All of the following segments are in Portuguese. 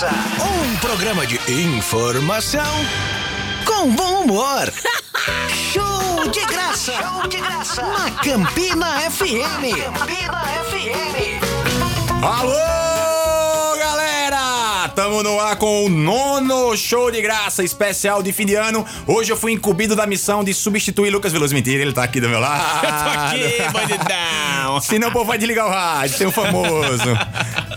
Graça. Um programa de informação com bom humor. Show de graça. Show de graça. Na Campina FM. Campina FM. Alô, galera! Tamo no ar com o nono show de graça especial de fim de ano. Hoje eu fui incumbido da missão de substituir Lucas Veloso. Mentira, ele tá aqui do meu lado. Eu tô aqui, bandidão. Senão o povo vai desligar o rádio, tem o famoso.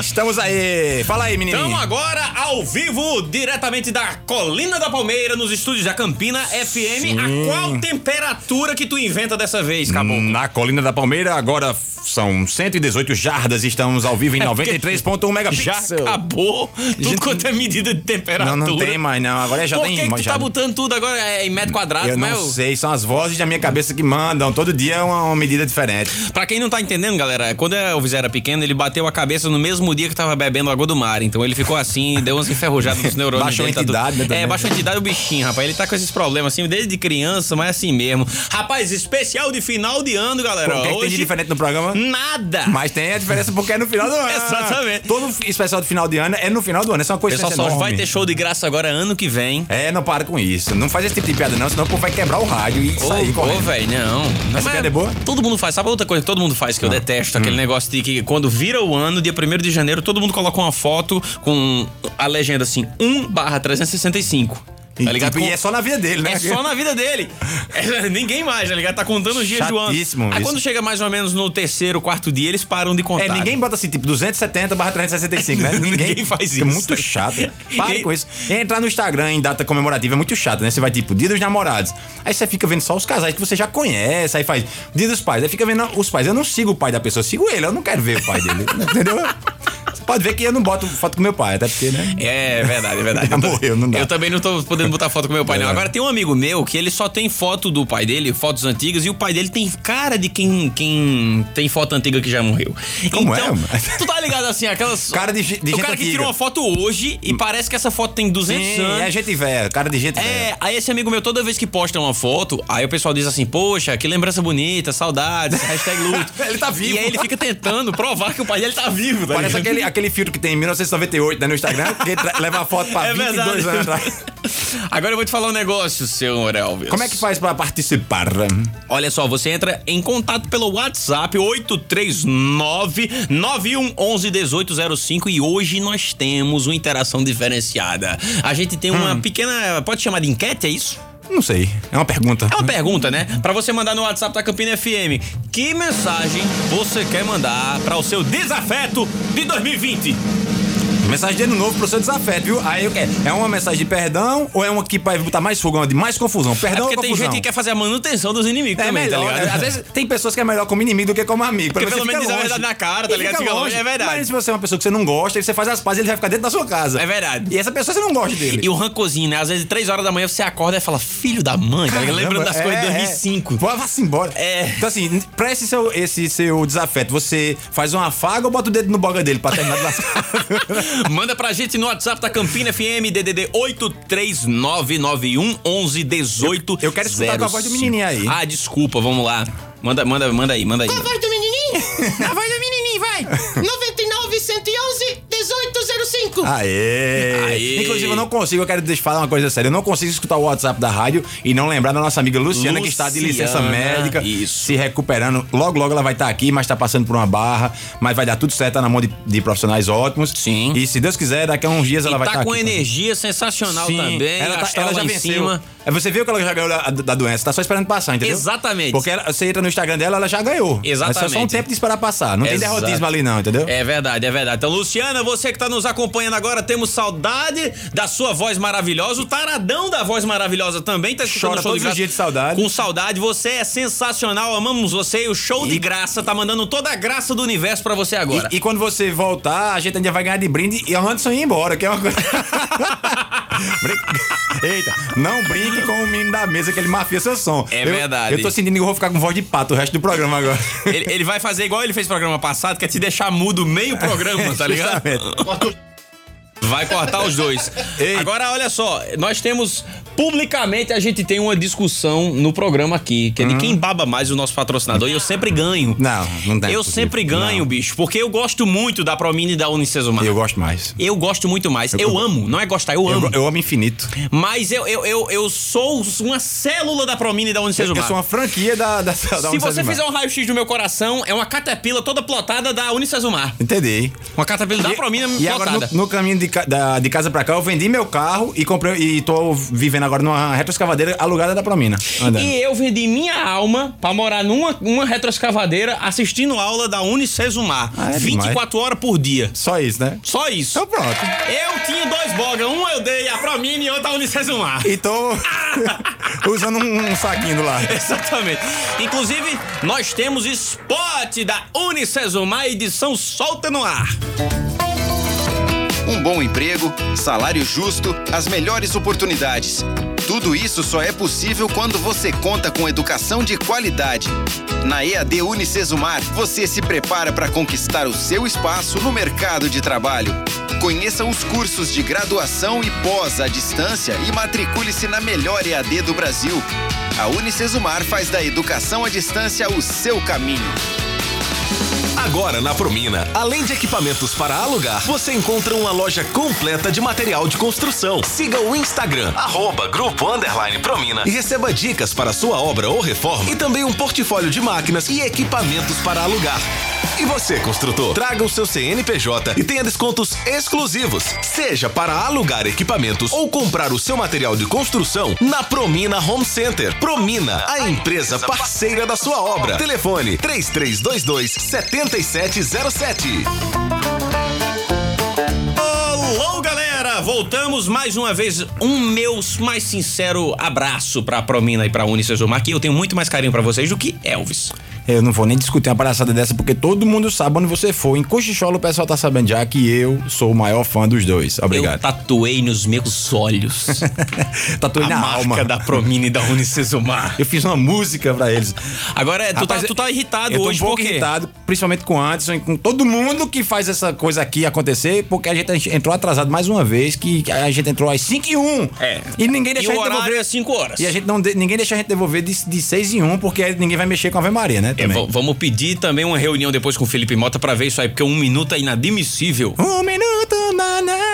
Estamos aí. Fala aí, menininho. Estamos agora ao vivo, diretamente da Colina da Palmeira, nos estúdios da Campina FM. Sim. A qual temperatura que tu inventa dessa vez, Caboclo? Na Colina da Palmeira, agora são 118 jardas. Estamos ao vivo em É porque 93.1 megapixels. Já acabou tudo Gente- quanto é medida de temperatura. Não, não tem mais, não. Agora já Por tem. que, que tu já- tá botando tudo agora é, em metro quadrado? Eu como não é sei, são as vozes da minha cabeça que mandam. Todo dia é uma, uma medida diferente. Pra quem não tá entendendo, galera, quando o Elvis era pequeno, ele bateu a cabeça no mesmo dia que tava bebendo água do mar. Então ele ficou assim, deu umas enferrujadas nos neurônios. Baixou a dele, tá tudo- entidade, né. É, baixou a entidade o bichinho, rapaz. Ele tá com esses problemas assim desde criança, mas assim mesmo. Rapaz, especial de final de ano, galera. O que, é que tem de Hoje, diferente no programa? Nada. Mas tem a diferença porque é no final do ano. Exatamente. Todo especial de final de ano é no final do ano. Essa é uma coisa pessoal só vai ter show de graça agora ano que vem. É, não para com isso. Não faz esse tipo de piada, não, senão o povo vai quebrar o rádio e sair Ô, ô, correndo. velho, não. não Essa piada é boa? Todo mundo faz. Sabe outra coisa que todo mundo faz que eu detesto? Hum. Aquele negócio de que quando vira o ano, dia 1 de janeiro, todo mundo coloca uma foto com a legenda assim, 1 barra 365. E, Tá ligado? tipo, e é só na vida dele, né? É só na vida dele. É, ninguém mais, tá ligado? Tá contando os dias do ano. Aí isso. quando chega mais ou menos no terceiro, quarto dia, eles param de contar. É, ninguém bota assim, tipo, 270 barra 365, né? Ninguém faz É isso. muito chato. Pare com isso. E entrar no Instagram em data comemorativa é muito chato, né? Você vai, tipo, dia dos namorados. Aí você fica vendo só os casais que você já conhece. Aí faz dia dos pais. Aí fica vendo os pais. Eu não sigo o pai da pessoa, eu sigo ele. Eu não quero ver o pai dele. entendeu? Pode ver que eu não boto foto com meu pai, até porque, né? É verdade, é verdade. Eu tô- morreu, não dá. Eu também não tô podendo botar foto com meu pai, não. É. Agora tem um amigo meu que ele só tem foto do pai dele, fotos antigas, e o pai dele tem cara de quem, quem tem foto antiga que já morreu. Como é, então, mano? Tu tá ligado assim, aquelas. Cara de de O cara que tirou uma foto hoje e parece que essa foto tem 200 Sim, anos. é gente velha, cara de gente velha. É, aí esse amigo meu, toda vez que posta uma foto, aí o pessoal diz assim, poxa, que lembrança bonita, saudades, hashtag luto. Ele tá vivo. E aí ele fica tentando provar que o pai dele tá vivo, tá Parece aquele, aquele filtro que tem em 1998 né, no Instagram, que leva a foto pra É 22 verdade. anos atrás. Agora eu vou te falar um negócio, senhor Elvis. Como é que faz pra participar? Olha só, você entra em contato pelo WhatsApp 839 9111 1805 e hoje nós temos uma interação diferenciada. A gente tem Hum. uma pequena, pode chamar de enquete, é isso? Não sei, é uma pergunta. É uma pergunta, né? Pra você mandar no WhatsApp da Campina FM. Que mensagem você quer mandar para o seu desafeto de 2020? Mensagem de ano novo pro seu desafeto, viu? Aí eu quero. É uma mensagem de perdão ou é uma que vai botar mais uma de mais confusão? É Perdão porque ou tem confusão? gente que quer fazer a manutenção dos inimigos É também, melhor. tá ligado? Às vezes tem pessoas que é melhor como inimigo do que como amigo. Porque pelo menos diz a verdade na cara, tá ligado? Fica longe, é verdade. Mas se você é uma pessoa que você não gosta, você faz as pazes, ele vai ficar dentro da sua casa. É verdade. E essa pessoa você não gosta dele. E o rancorzinho, né? Às vezes, três horas da manhã, você acorda e fala, filho da mãe, tá lembrando das Caramba, coisas de é, 2005. É. Vá-se embora. É. Então, assim, pra esse seu, esse seu desafeto, você faz uma afaga ou bota o dedo no boga dele pra terminar de lascar? Manda pra gente no WhatsApp da Campina FM, DDD 83991 11 18 Eu quero escutar com a voz do menininho aí. Ah, desculpa, vamos lá. Manda, manda, manda aí, manda aí. A voz do menininho? A voz do menininho, vai! 99, 111, 1805. Aê. Aê. Inclusive, eu não consigo, eu quero te falar uma coisa séria. Eu não consigo escutar o WhatsApp da rádio e não lembrar da nossa amiga Luciana, que está de licença Luciana, médica, isso. se recuperando. Logo, logo ela vai estar aqui, mas está passando por uma barra. Mas vai dar tudo certo, tá na mão de, de profissionais ótimos. Sim. E se Deus quiser, daqui a uns dias ela e vai tá estar com aqui. energia sensacional Sim, também. ela, tá- ela já venceu. cima. É, Você viu que ela já ganhou da, da doença, tá só esperando passar, entendeu? Exatamente. Porque ela- você entra no Instagram dela, ela já ganhou. É só- só um Exatamente. tempo de esperar passar. Não tem Exato. derrotismo ali, não, entendeu? É verdade, é verdade. Então, Luciana, você que tá nos acompanhando agora, temos saudade da sua voz maravilhosa. O taradão da voz maravilhosa também tá escutando Chora show todos de os dias de saudade. Com saudade, você é sensacional, amamos você. E o show de graça tá mandando toda a graça do universo pra você agora. E, e quando você voltar, a gente ainda vai ganhar de brinde e a Anderson ir embora, que é uma coisa. Eita, não brinque com o menino da mesa que ele mafia seu som. É Eu- verdade. Eu tô sentindo que eu vou ficar com voz de pato o resto do programa agora. Ele, ele vai fazer igual ele fez no programa passado, que é te deixar mudo meio programa, tá ligado? Justamente. Vai cortar os dois. Ei. Agora, olha só, nós temos Publicamente a gente tem uma discussão no programa aqui, que é de quem baba mais o nosso patrocinador. E eu sempre ganho. Não, não tem. Eu sempre ganho, bicho, porque eu gosto muito da Promine e da Unicesumar. Eu gosto mais. Eu gosto muito mais. Eu, Eu- amo, não é gostar, eu Eu, amo. eu amo infinito. Mas eu, eu, eu, eu sou uma célula da Promine e da Eu Unicesumar. sou uma franquia da, da, da Se você fizer um raio-x do meu coração, é uma catapila toda plotada da Unicesumar. Entendi. Uma catapila da E- Promina E agora, plotada. no, no caminho de, da- de casa pra cá, eu vendi meu carro e comprei e tô vivendo agora numa retroescavadeira alugada da Promina. Andando. E eu vendi minha alma pra morar numa uma retroescavadeira assistindo aula da Unicesumar. Ah, é 24 horas por dia. Só isso, né? Só isso. Então pronto. Eu tinha dois bogas, um eu dei a Promine e outro a Unicesumar. E tô usando um, um saquinho do lado. Exatamente. Inclusive, nós temos spot da Unicesumar edição solta no ar. Um bom emprego, salário justo, as melhores oportunidades. Tudo isso só é possível quando você conta com educação de qualidade. Na EAD Unicesumar, você se prepara para conquistar o seu espaço no mercado de trabalho. Conheça os cursos de graduação e pós à distância e matricule-se na melhor EAD do Brasil. A Unicesumar faz da educação à distância o seu caminho. Agora na Promina, além de equipamentos para alugar, você encontra uma loja completa de material de construção. Siga o Instagram, arroba Grupo Promina e receba dicas para sua obra ou reforma e também um portfólio de máquinas e equipamentos para alugar. E você, construtor, traga o seu CNPJ e tenha descontos exclusivos, seja para alugar equipamentos ou comprar o seu material de construção na Promina Home Center. Promina, a empresa parceira da sua obra. Telefone 3322 7707. Alô, galera! Voltamos mais uma vez. Um meu mais sincero abraço pra Promina e pra Unicesumar, que eu tenho muito mais carinho pra vocês do que Elvis. Eu não vou nem discutir uma palhaçada dessa, porque todo mundo sabe onde você for. Em Cochichola, o pessoal tá sabendo já que eu sou o maior fã dos dois. Eu Obrigado. tatuei nos meus olhos Tatuei a na marca alma. da Promina e da Unicesumar. Eu fiz uma música pra eles. Agora, tu, Rapaz, tá, tu tá irritado eu tô hoje um pouco por quê? irritado, principalmente com o Anderson e com todo mundo que faz essa coisa aqui acontecer, porque a gente entrou atrasado mais uma vez, que a gente entrou às 5 e 1. É. E ninguém deixa E a gente devolver. é 5 horas. E a gente não de- ninguém deixa a gente devolver de, de 6 em 1, porque ninguém vai mexer com a Ave Maria, né? É, Também. vamos pedir também uma reunião depois com o Felipe Mota pra ver isso aí, porque um minuto é inadmissível. Um minuto,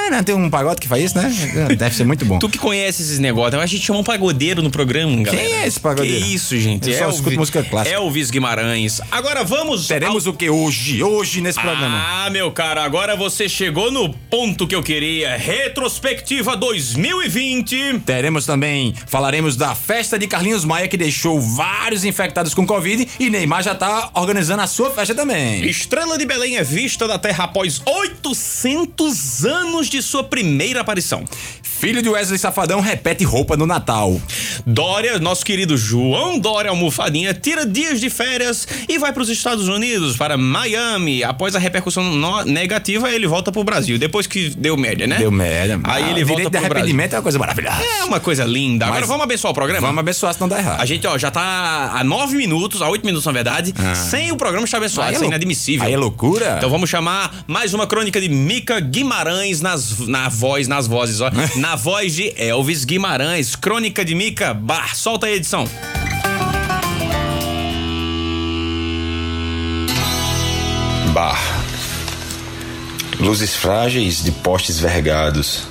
banana. Tem um pagode que faz isso, né? Deve ser muito bom. Tu que conhece esses negócios, a gente chama um pagodeiro no programa, galera. é esse pagodeiro? Que isso, gente. Eu só escuto música clássica. Elvis Guimarães. Agora vamos... Teremos ao... o que hoje? Hoje nesse programa. Ah, meu cara, agora você chegou no ponto que eu queria. Retrospectiva 2020. Teremos também, falaremos da festa de Carlinhos Maia, que deixou vários infectados com Covid, e Neymar já tá organizando a sua festa também. Estrela de Belém é vista da Terra após 800 anos de sua primeira aparição. Filho de Wesley Safadão repete roupa no Natal. Dória, nosso querido João Dória Almofadinha, tira dias de férias e vai para os Estados Unidos, para Miami. Após a repercussão negativa, ele volta pro Brasil. Depois que deu média, né? Deu merda. Aí Ah, ele o volta pro Brasil. arrependimento é uma coisa maravilhosa. É uma coisa linda. Agora Mas- vamos abençoar o programa? Vamos abençoar se não dá errado. A gente, ó, já tá a nove minutos, a oito minutos, na verdade, sem o programa estar abençoado. Aí é Isso é inadmissível. aí é loucura. Então vamos chamar mais uma crônica de Mica Guimarães nas, na voz, nas vozes, ó. na voz de Elvis Guimarães. Crônica de Mica, bar, solta a edição. Bar. Luzes frágeis de postes vergados.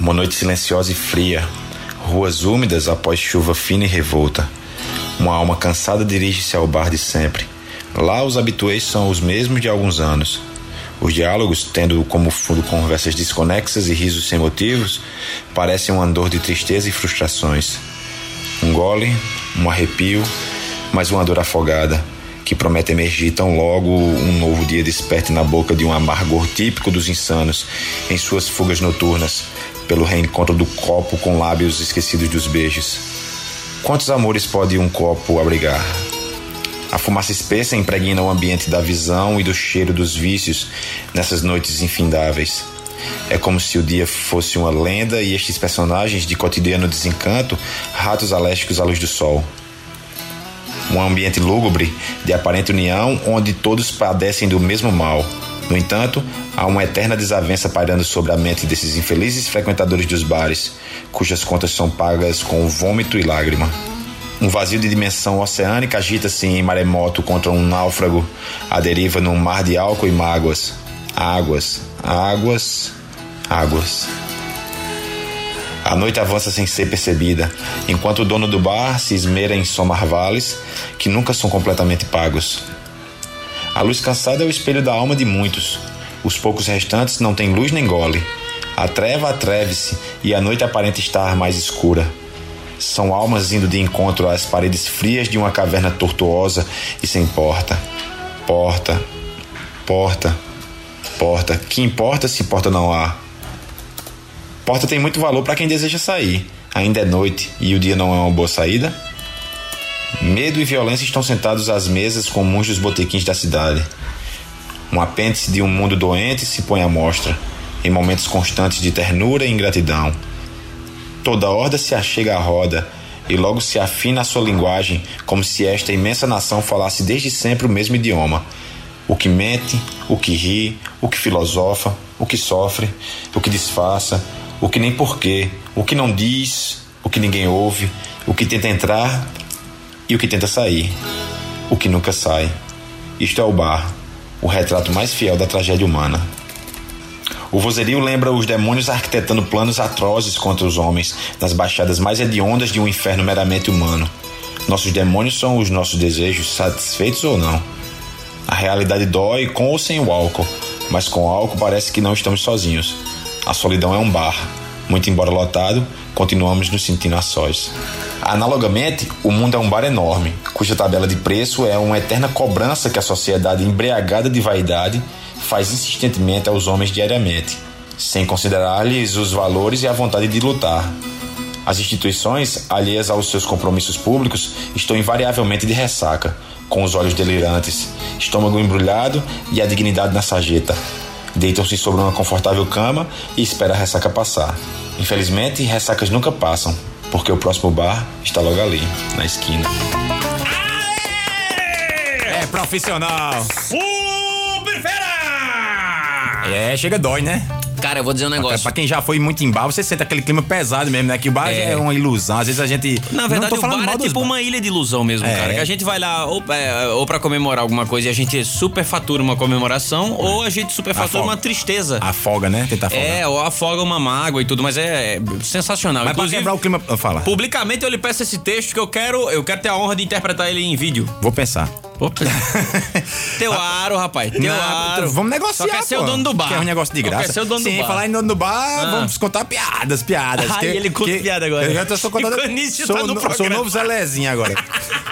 Uma noite silenciosa e fria. Ruas úmidas após chuva fina e revolta. Uma alma cansada dirige-se ao bar de sempre. Lá os habituês são os mesmos de alguns anos. Os diálogos, tendo como fundo conversas desconexas e risos sem motivos, parecem um andor de tristeza e frustrações. Um gole, um arrepio, mas uma dor afogada, que promete emergir tão logo um novo dia desperte na boca de um amargor típico dos insanos, em suas fugas noturnas, pelo reencontro do copo com lábios esquecidos dos beijos. Quantos amores pode um copo abrigar? A fumaça espessa impregna o ambiente da visão e do cheiro dos vícios nessas noites infindáveis. É como se o dia fosse uma lenda e estes personagens de cotidiano desencanto, ratos alésticos à luz do sol. Um ambiente lúgubre, de aparente união, onde todos padecem do mesmo mal, No entanto, há uma eterna desavença pairando sobre a mente desses infelizes frequentadores dos bares, cujas contas são pagas com vômito e lágrima. Um vazio de dimensão oceânica agita-se em maremoto contra um náufrago à deriva num mar de álcool e mágoas. Águas, águas, águas. A noite avança sem ser percebida, enquanto o dono do bar se esmera em somar vales que nunca são completamente pagos. A luz cansada é o espelho da alma de muitos. Os poucos restantes não têm luz nem gole. A treva atreve-se e a noite aparenta estar mais escura. São almas indo de encontro às paredes frias de uma caverna tortuosa e sem porta. Porta, porta, porta. Que importa se porta não há? Porta tem muito valor para quem deseja sair. Ainda é noite e o dia não é uma boa saída? Medo e violência estão sentados às mesas comuns dos botequins da cidade. Um apêndice de um mundo doente se põe à mostra, em momentos constantes de ternura e ingratidão. Toda horda se achega à roda e logo se afina a sua linguagem, como se esta imensa nação falasse desde sempre o mesmo idioma. O que mente, o que ri, o que filosofa, o que sofre, o que disfarça, o que nem porquê, o que não diz, o que ninguém ouve, o que tenta entrar e o que tenta sair, o que nunca sai. Isto é o bar, o retrato mais fiel da tragédia humana. O vozerio lembra os demônios arquitetando planos atrozes contra os homens nas baixadas mais hediondas de um inferno meramente humano. Nossos demônios são os nossos desejos, satisfeitos ou não. A realidade dói com ou sem o álcool, mas com o álcool parece que não estamos sozinhos. A solidão é um bar. Muito embora lotado, continuamos nos sentindo a sós. Analogamente, o mundo é um bar enorme, cuja tabela de preço é uma eterna cobrança que a sociedade embriagada de vaidade faz insistentemente aos homens diariamente, sem considerar-lhes os valores e a vontade de lutar. As instituições, alheias aos seus compromissos públicos, estão invariavelmente de ressaca, com os olhos delirantes, estômago embrulhado e a dignidade na sarjeta. Deitam-se sobre uma confortável cama e esperam a ressaca passar. Infelizmente, ressacas nunca passam, porque o próximo bar está logo ali, na esquina. É profissional. Fera! É, chega dói, né? Cara, eu vou dizer um negócio. Pra quem já foi muito em bar, você sente aquele clima pesado mesmo, né? Que o bar É. é, uma ilusão. Às vezes a gente. Na verdade, não tô o falando bar é tipo bar. uma ilha de ilusão mesmo, É. cara. Que a gente vai lá ou, é, ou pra comemorar alguma coisa e a gente superfatura uma comemoração, ou a gente superfatura Afoga. uma tristeza. Afoga, né? Tentar afogar. É, ou afoga uma mágoa e tudo, mas é, é sensacional. Mas pra Inclusive, quebrar o clima. Fala. publicamente eu lhe peço esse texto que eu quero, eu quero ter a honra de interpretar ele em vídeo. Vou pensar. Opa. Teu aro, rapaz. Teu Não, aro. Vamos negociar. Só quer ser pô. o dono do bar. Quer um negócio de Só graça. quer ser o dono Sim, do bar. falar em dono do bar, Ah. vamos contar piadas, piadas. Ai, que- ele conta que- piada agora. Eu já tô só contando. Sou, tá no no- sou programa. novo Zelezinho agora.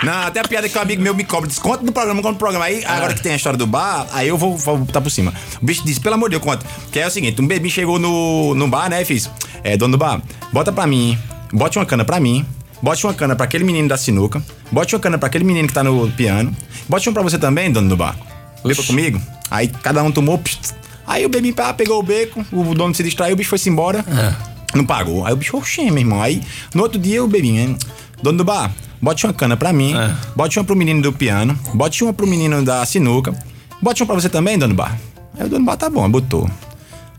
Não, até a piada que um amigo meu me cobra. Desconto no programa, conta no programa. Aí, Ah. agora que tem a história do bar, aí eu vou, vou botar por cima. O bicho disse, pelo amor de Deus, conta. Que é o seguinte: um bebê chegou no, no bar, né, e fiz. É, dono do bar, bota pra mim, bote uma cana pra mim. Bote uma cana pra aquele menino da sinuca. Bote uma cana pra aquele menino que tá no piano. Bote uma pra você também, dono do bar. Beba comigo. Aí cada um tomou. pst. Aí o bebê pá, pegou o beco, o dono se distraiu, o bicho foi-se embora. Não pagou. Aí o bicho, oxê, meu irmão. Aí no outro dia o bebinho, hein? Dono do bar, bote uma cana pra mim. Bote uma pro menino do piano. Bote uma pro menino da sinuca. Bote uma pra você também, dono do bar. Aí o dono do bar tá bom, botou.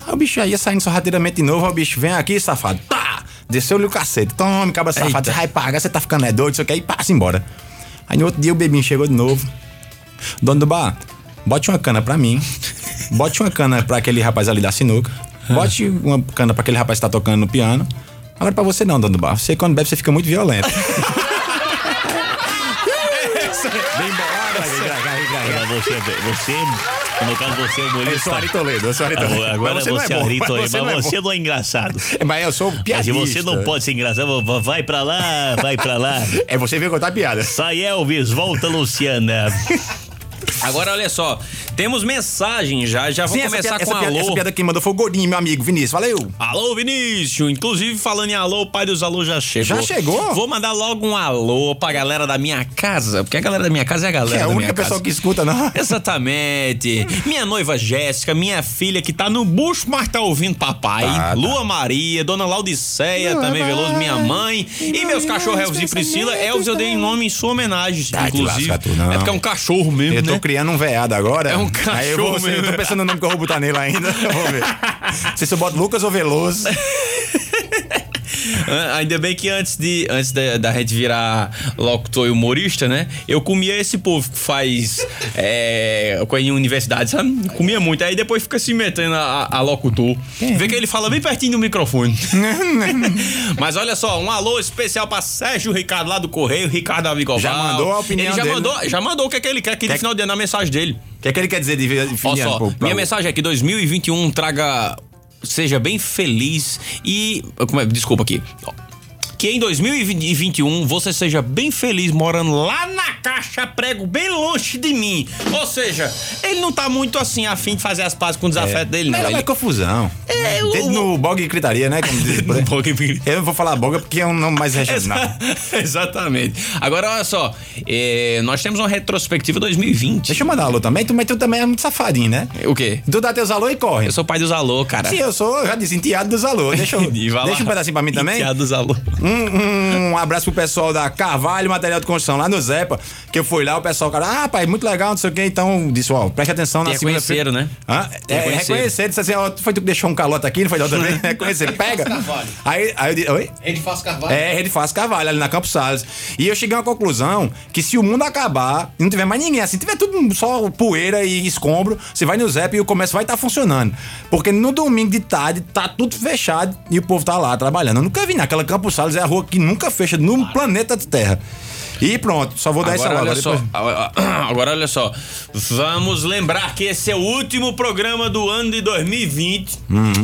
Aí o bicho aí ia saindo sorrateiramente de novo. Aí o bicho, vem aqui, safado. Tá! Desceu-lhe o cacete. Tome, cabra safado. Você vai pagar, você tá ficando é doido, isso aqui. Aí passa embora. Aí no outro dia o bebinho chegou de novo. Dono do bar, bote uma cana pra mim. Bote uma cana pra aquele rapaz ali da sinuca. Bote uma cana pra aquele rapaz que tá tocando no piano. Agora pra você não, dono do bar. Você quando bebe, você fica muito violento. Bem Agora você, você, no caso você é Eu humorista. sou Ari Toledo, eu sou Ari Toledo. Agora Mas você, não é Ari mas Toledo, você não é mas você não é engraçado. Mas eu sou Mas piadista. você não pode ser engraçado, va- vai pra lá, vai pra lá. É você veio contar piada. Sai Elvis, volta Luciana. Agora, olha só. Temos mensagem já. Já vou Sim, essa começar piada, com essa, piada, alô. essa piada que mandou foi o Gordinho, meu amigo Vinícius. Valeu. Alô, Vinícius! Inclusive, falando em alô, o pai dos alô já chegou. Já chegou? Vou mandar logo um alô pra galera da minha casa, porque a galera da minha casa é a galera É a da minha única casa. pessoa que escuta, não. Exatamente. Minha noiva Jéssica, minha filha que tá no bucho, mas tá ouvindo papai. Tá, tá. Lua Maria, Dona Laudiceia, também Veloso, minha mãe. E meus cachorros Elvis e Priscila. Elvis eu dei nome em sua homenagem, Tá, te inclusive. lasca tu, não. É porque é um cachorro mesmo, Eu tô né? criando um veado agora. É um um Aí eu, vou, cachorro eu tô pensando no nome que eu vou botar nele ainda. Vou ver. Não sei se eu boto Lucas ou Veloso. Ainda bem que antes de antes da, da gente virar locutor e humorista, né? Eu comia esse povo que faz é, em universidade, sabe? Comia muito. Aí depois fica se metendo a, a locutor. Vê que ele fala bem pertinho do microfone. Mas olha só, um alô especial pra Sérgio Ricardo lá do Correio, Ricardo Avigoval. Já mandou a opinião Ele já dele, mandou, já mandou o que, é que ele quer aqui no Quer- final de ano na mensagem dele. O que é que ele quer dizer de, Olha de ano? só, pro- pra- minha mensagem é que 2021 traga. Seja bem feliz e. É? Desculpa aqui. Que em 2021 você seja bem feliz morando lá na caixa prego, bem longe de mim. Ou seja, ele não tá muito assim afim de fazer as pazes com o desafeto dele, não. Não, Ele... é confusão. É, Dedo no bog e gritaria, né? Como diz aí. Bog e- Eu não vou falar boga porque é um nome mais regional. Exa- Exatamente. Agora, olha só. é, nós temos uma retrospectiva 2020. Deixa eu mandar alô também. Tu, mas tu também é muito safadinho, né? O quê? Tu dá teus alô e corre. Eu sou pai dos alô, cara. Sim, eu sou, eu já disse, enteado dos alô. Deixa, eu, deixa um pedacinho pra mim também. Enteado dos alô. Um, um abraço pro pessoal da Carvalho Material de Construção, lá no Zepa, que eu fui lá, o pessoal, cara, ah, pai, muito legal, não sei o quê, então, disse, ó, preste atenção na Te segunda-feira. reconheceram, né? Hã? É, reconheceram. reconhecer, disse assim, ó, foi tu que deixou um calote aqui, não foi da outra vez? Reconhecer, pega. Carvalho. Aí, aí eu disse, oi? Rede Fácil Carvalho. É, Rede Fácil Carvalho, ali na Campos Salles. E eu cheguei a uma conclusão que se o mundo acabar e não tiver mais ninguém assim, tiver tudo só poeira e escombro, você vai no Zep e o comércio vai estar funcionando. Porque no domingo de tarde tá tudo fechado e o povo tá lá trabalhando. Eu nunca vi naquela Campos Salles, é a rua que nunca fecha no planeta Terra. E pronto, só vou dar essa Agora olha logo. só, agora olha só, vamos lembrar que esse é o último programa do ano de 2020.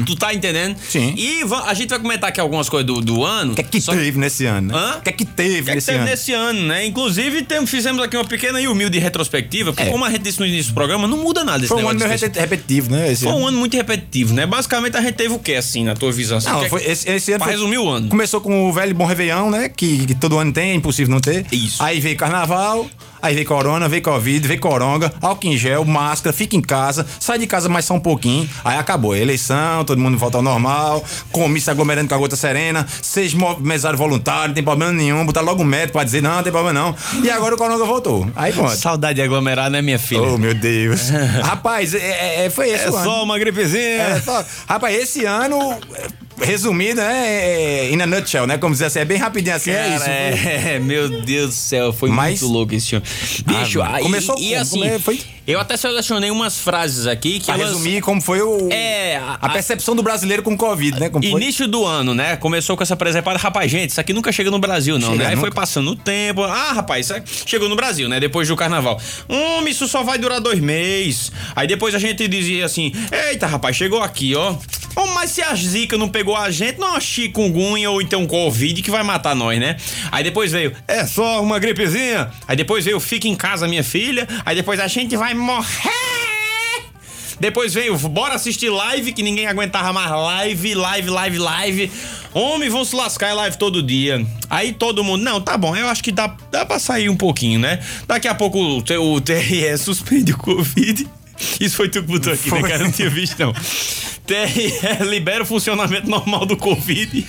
Tu tá entendendo? Uhum. Sim. E a gente vai comentar aqui algumas coisas do, do ano. O que é que teve nesse ano? né? Hã? O que é que teve O que é que nesse teve ano? nesse ano, né? Inclusive, tem- fizemos aqui uma pequena e humilde retrospectiva, porque É. como a gente disse no início do programa, não muda nada esse Foi um ano meio repetitivo, né? Esse Foi ano. um ano muito repetitivo, né? Basicamente, a gente teve o quê, assim, na tua visão? Assim, Não, que é foi, que- esse, esse ano Pra foi- resumir o ano. Começou com o velho bom Réveillon, né? Que, que todo ano tem, é impossível não ter. Isso. Aí veio carnaval, aí veio corona, veio covid, veio coronga, álcool em gel, máscara, fica em casa, sai de casa mais só um pouquinho. Aí acabou eleição, todo mundo volta ao normal, comício aglomerando com a gota serena, seis mo- mesário voluntário, não tem problema nenhum, botar logo um médico pra dizer não, não tem problema não. E agora o coronga voltou. Aí pronto. Saudade de aglomerar, né, minha filha? Oh, meu Deus. Rapaz, é, é- foi esse o ano. uma gripezinha. É, só- rapaz, esse ano, é, resumido, né? É, in a nutshell, né? Como dizer assim, é bem rapidinho assim, é isso. Cara, é, meu Deus do céu, foi Mas- muito louco esse ano. Bicho, Ah, aí, começou e, como? assim, é? Foi- eu até selecionei umas frases aqui que Pra elas... resumir como foi o, É, a, a- percepção do brasileiro com o Covid, né? Como foi? Início do ano, né? Começou com essa presepada. Rapaz, gente, isso aqui nunca chega no Brasil, não, Chega né? Aí nunca. foi passando o tempo. Ah, rapaz, isso chegou no Brasil, né? Depois do carnaval. Hum, isso só vai durar dois meses. Aí depois a gente dizia assim: Eita, rapaz, chegou aqui, ó. Oh, mas se a Zika não pegou a gente, não é chikungunya ou então Covid que vai matar nós, né? Aí depois veio, é só uma gripezinha. Aí depois veio, fica em casa, minha filha. Aí depois a gente vai morrer. Depois veio, bora assistir live, que ninguém aguentava mais live, live, live, live. Homem, vão se lascar em live todo dia. Aí todo mundo, não, tá bom, eu acho que dá, dá pra sair um pouquinho, né? Daqui a pouco o, T- o TRE suspende o Covid. Isso foi tu que botou aqui, né, Foi. cara? Eu não tinha visto, não. TRE libera o funcionamento normal do Covid.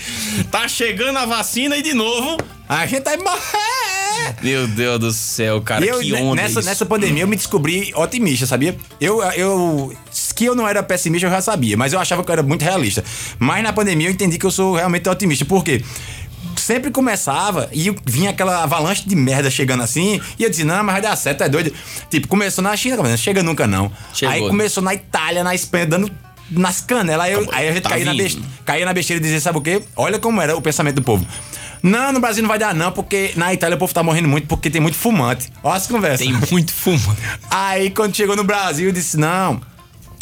Tá chegando a vacina e de novo. A gente vai morrer! Meu Deus do céu, cara, eu, que onda nessa, isso. nessa pandemia eu me descobri otimista, sabia? Eu, eu. Que eu não era pessimista, eu já sabia, mas eu achava que eu era muito realista. Mas na pandemia eu entendi que eu sou realmente otimista. Por quê? Sempre começava e vinha aquela avalanche de merda chegando assim, e eu dizia, não, mas vai dar certo, é doido. Tipo, começou na China, não chega nunca não. Chegou. Aí começou na Itália, na Espanha, dando nas canelas. Aí, eu- aí a gente Tá caía, na besteira, caía na besteira e dizia, sabe o quê? Olha como era o pensamento do povo. Não, no Brasil não vai dar não, porque na Itália o povo tá morrendo muito porque tem muito fumante. Olha as conversas. Tem muito fumo. Aí quando chegou no Brasil, eu disse: não.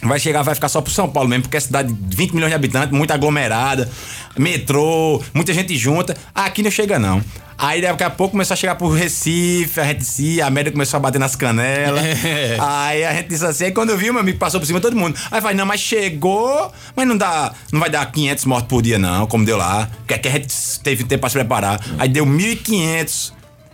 Vai chegar, vai ficar só pro São Paulo mesmo, porque é cidade de 20 milhões de habitantes, muito aglomerada, metrô, muita gente junta. Aqui não chega, não. Aí daqui a pouco começou a chegar pro Recife, a gente disse, a média começou a bater nas canelas. É. Aí a gente disse assim, aí quando eu vi, meu amigo passou por cima de todo mundo. Aí vai, não, mas chegou, mas não dá, não vai dar 500 mortes por dia, não, como deu lá. Porque aqui a gente teve tempo pra se preparar. Aí deu 1.500.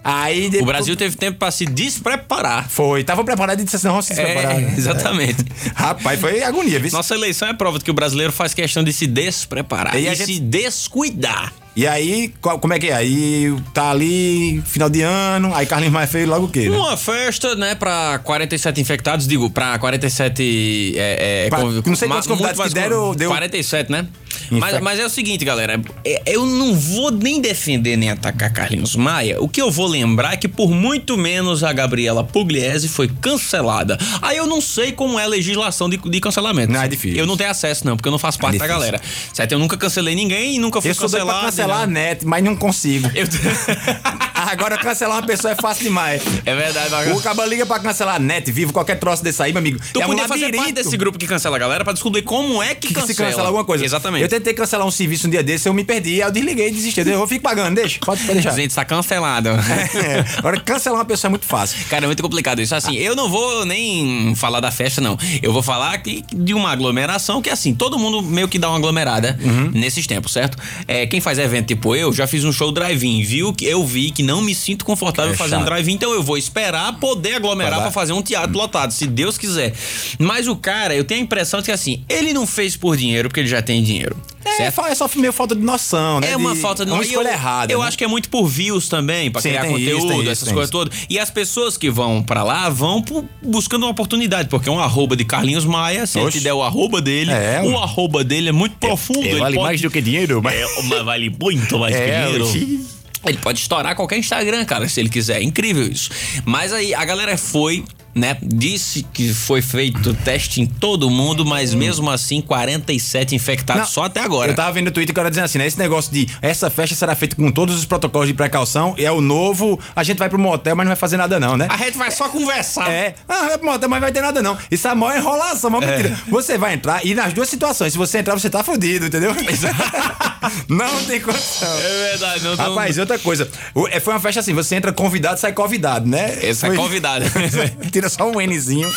Aí O depois- Brasil teve tempo pra se despreparar. foi, tava preparado e disse assim, não, se preparar. É, exatamente. Rapaz, foi agonia, viu? Nossa eleição é prova de que o brasileiro faz questão de se despreparar E e, a se gente- descuidar. E aí, qual- como é que é? Aí tá ali, final de ano, aí Carlinhos Maia fez logo o quê? Né? Uma festa, né, pra 47 infectados, digo, pra 47. É, é, Pra- não sei quantos convidados que deram, deu- 47, né? Mas, mas é o seguinte, galera. é- Eu não vou nem defender nem atacar Carlinhos Maia. O que eu vou lembrar é que por muito menos a Gabriela Pugliese foi cancelada. Aí eu não sei como é a legislação de, de cancelamento. Não, é difícil. Eu não tenho acesso, não, porque eu não faço parte da difícil. galera. Certo? Eu nunca cancelei ninguém e nunca fui Eu cancelado. Cancelar a net, mas não consigo. Eu- Agora cancelar uma pessoa é fácil demais. É verdade, mas- O cabo liga pra cancelar a net, vivo, qualquer troço desse aí, meu amigo. Tu é um podia fazer parte desse grupo que cancela a galera pra descobrir como é que, que cancela. se cancela alguma coisa. Exatamente. Eu tentei cancelar um serviço um dia desse, eu me perdi, aí eu desliguei e desisti. Eu fico pagando, deixa, pode, pode deixar. Gente, tá cancelado. É, agora cancelar uma pessoa é muito fácil. Cara, é muito complicado isso. Assim, eu não vou nem falar da festa, não. Eu vou falar que- de uma aglomeração que, assim, todo mundo meio que dá uma aglomerada Uhum. nesses tempos, certo? É, quem faz evento tipo eu, já fiz um show drive-in, viu? Que eu vi que não me sinto confortável É fazendo drive-in, então eu vou esperar poder aglomerar pra fazer um teatro lotado, se Deus quiser. Mas o cara, eu tenho a impressão de que, assim, ele não fez por dinheiro porque ele já tem dinheiro. É, certo? fa- é só meio falta de noção, né? É uma De- falta de é uma escolha eu, errada. Eu né? acho que é muito por views também, pra Sim, criar conteúdo, isso, essas coisas todas. E as pessoas que vão pra lá vão por- buscando uma oportunidade, porque é um arroba de Carlinhos Maia, se ele Oxe. te der o arroba dele, É, o arroba dele é muito profundo. ele pode- do que dinheiro, mas... É, mas vale muito mais que É, dinheiro. oxi. Ele pode estourar qualquer Instagram, cara, se ele quiser. É incrível isso. Mas aí a galera foi, né? Disse que foi feito teste em todo mundo, mas mesmo assim 47 infectados Não, só até agora. Eu tava vendo o Twitter que era dizendo assim, né? Esse negócio de essa festa será feita com todos os protocolos de precaução, e é o novo, a gente vai pro motel, mas não vai fazer nada não, né? A gente vai só conversar. É, ah, vai pro motel, mas vai ter nada não. Isso é a maior enrolação, a maior É. mentira. Você vai entrar, e nas duas situações, se você entrar, você tá fudido, entendeu? não tem condição. É verdade, não Rapaz, outra coisa. é, Foi uma festa assim, você entra convidado, sai convidado, né? É Foi- convidado. Tira só um Nzinho.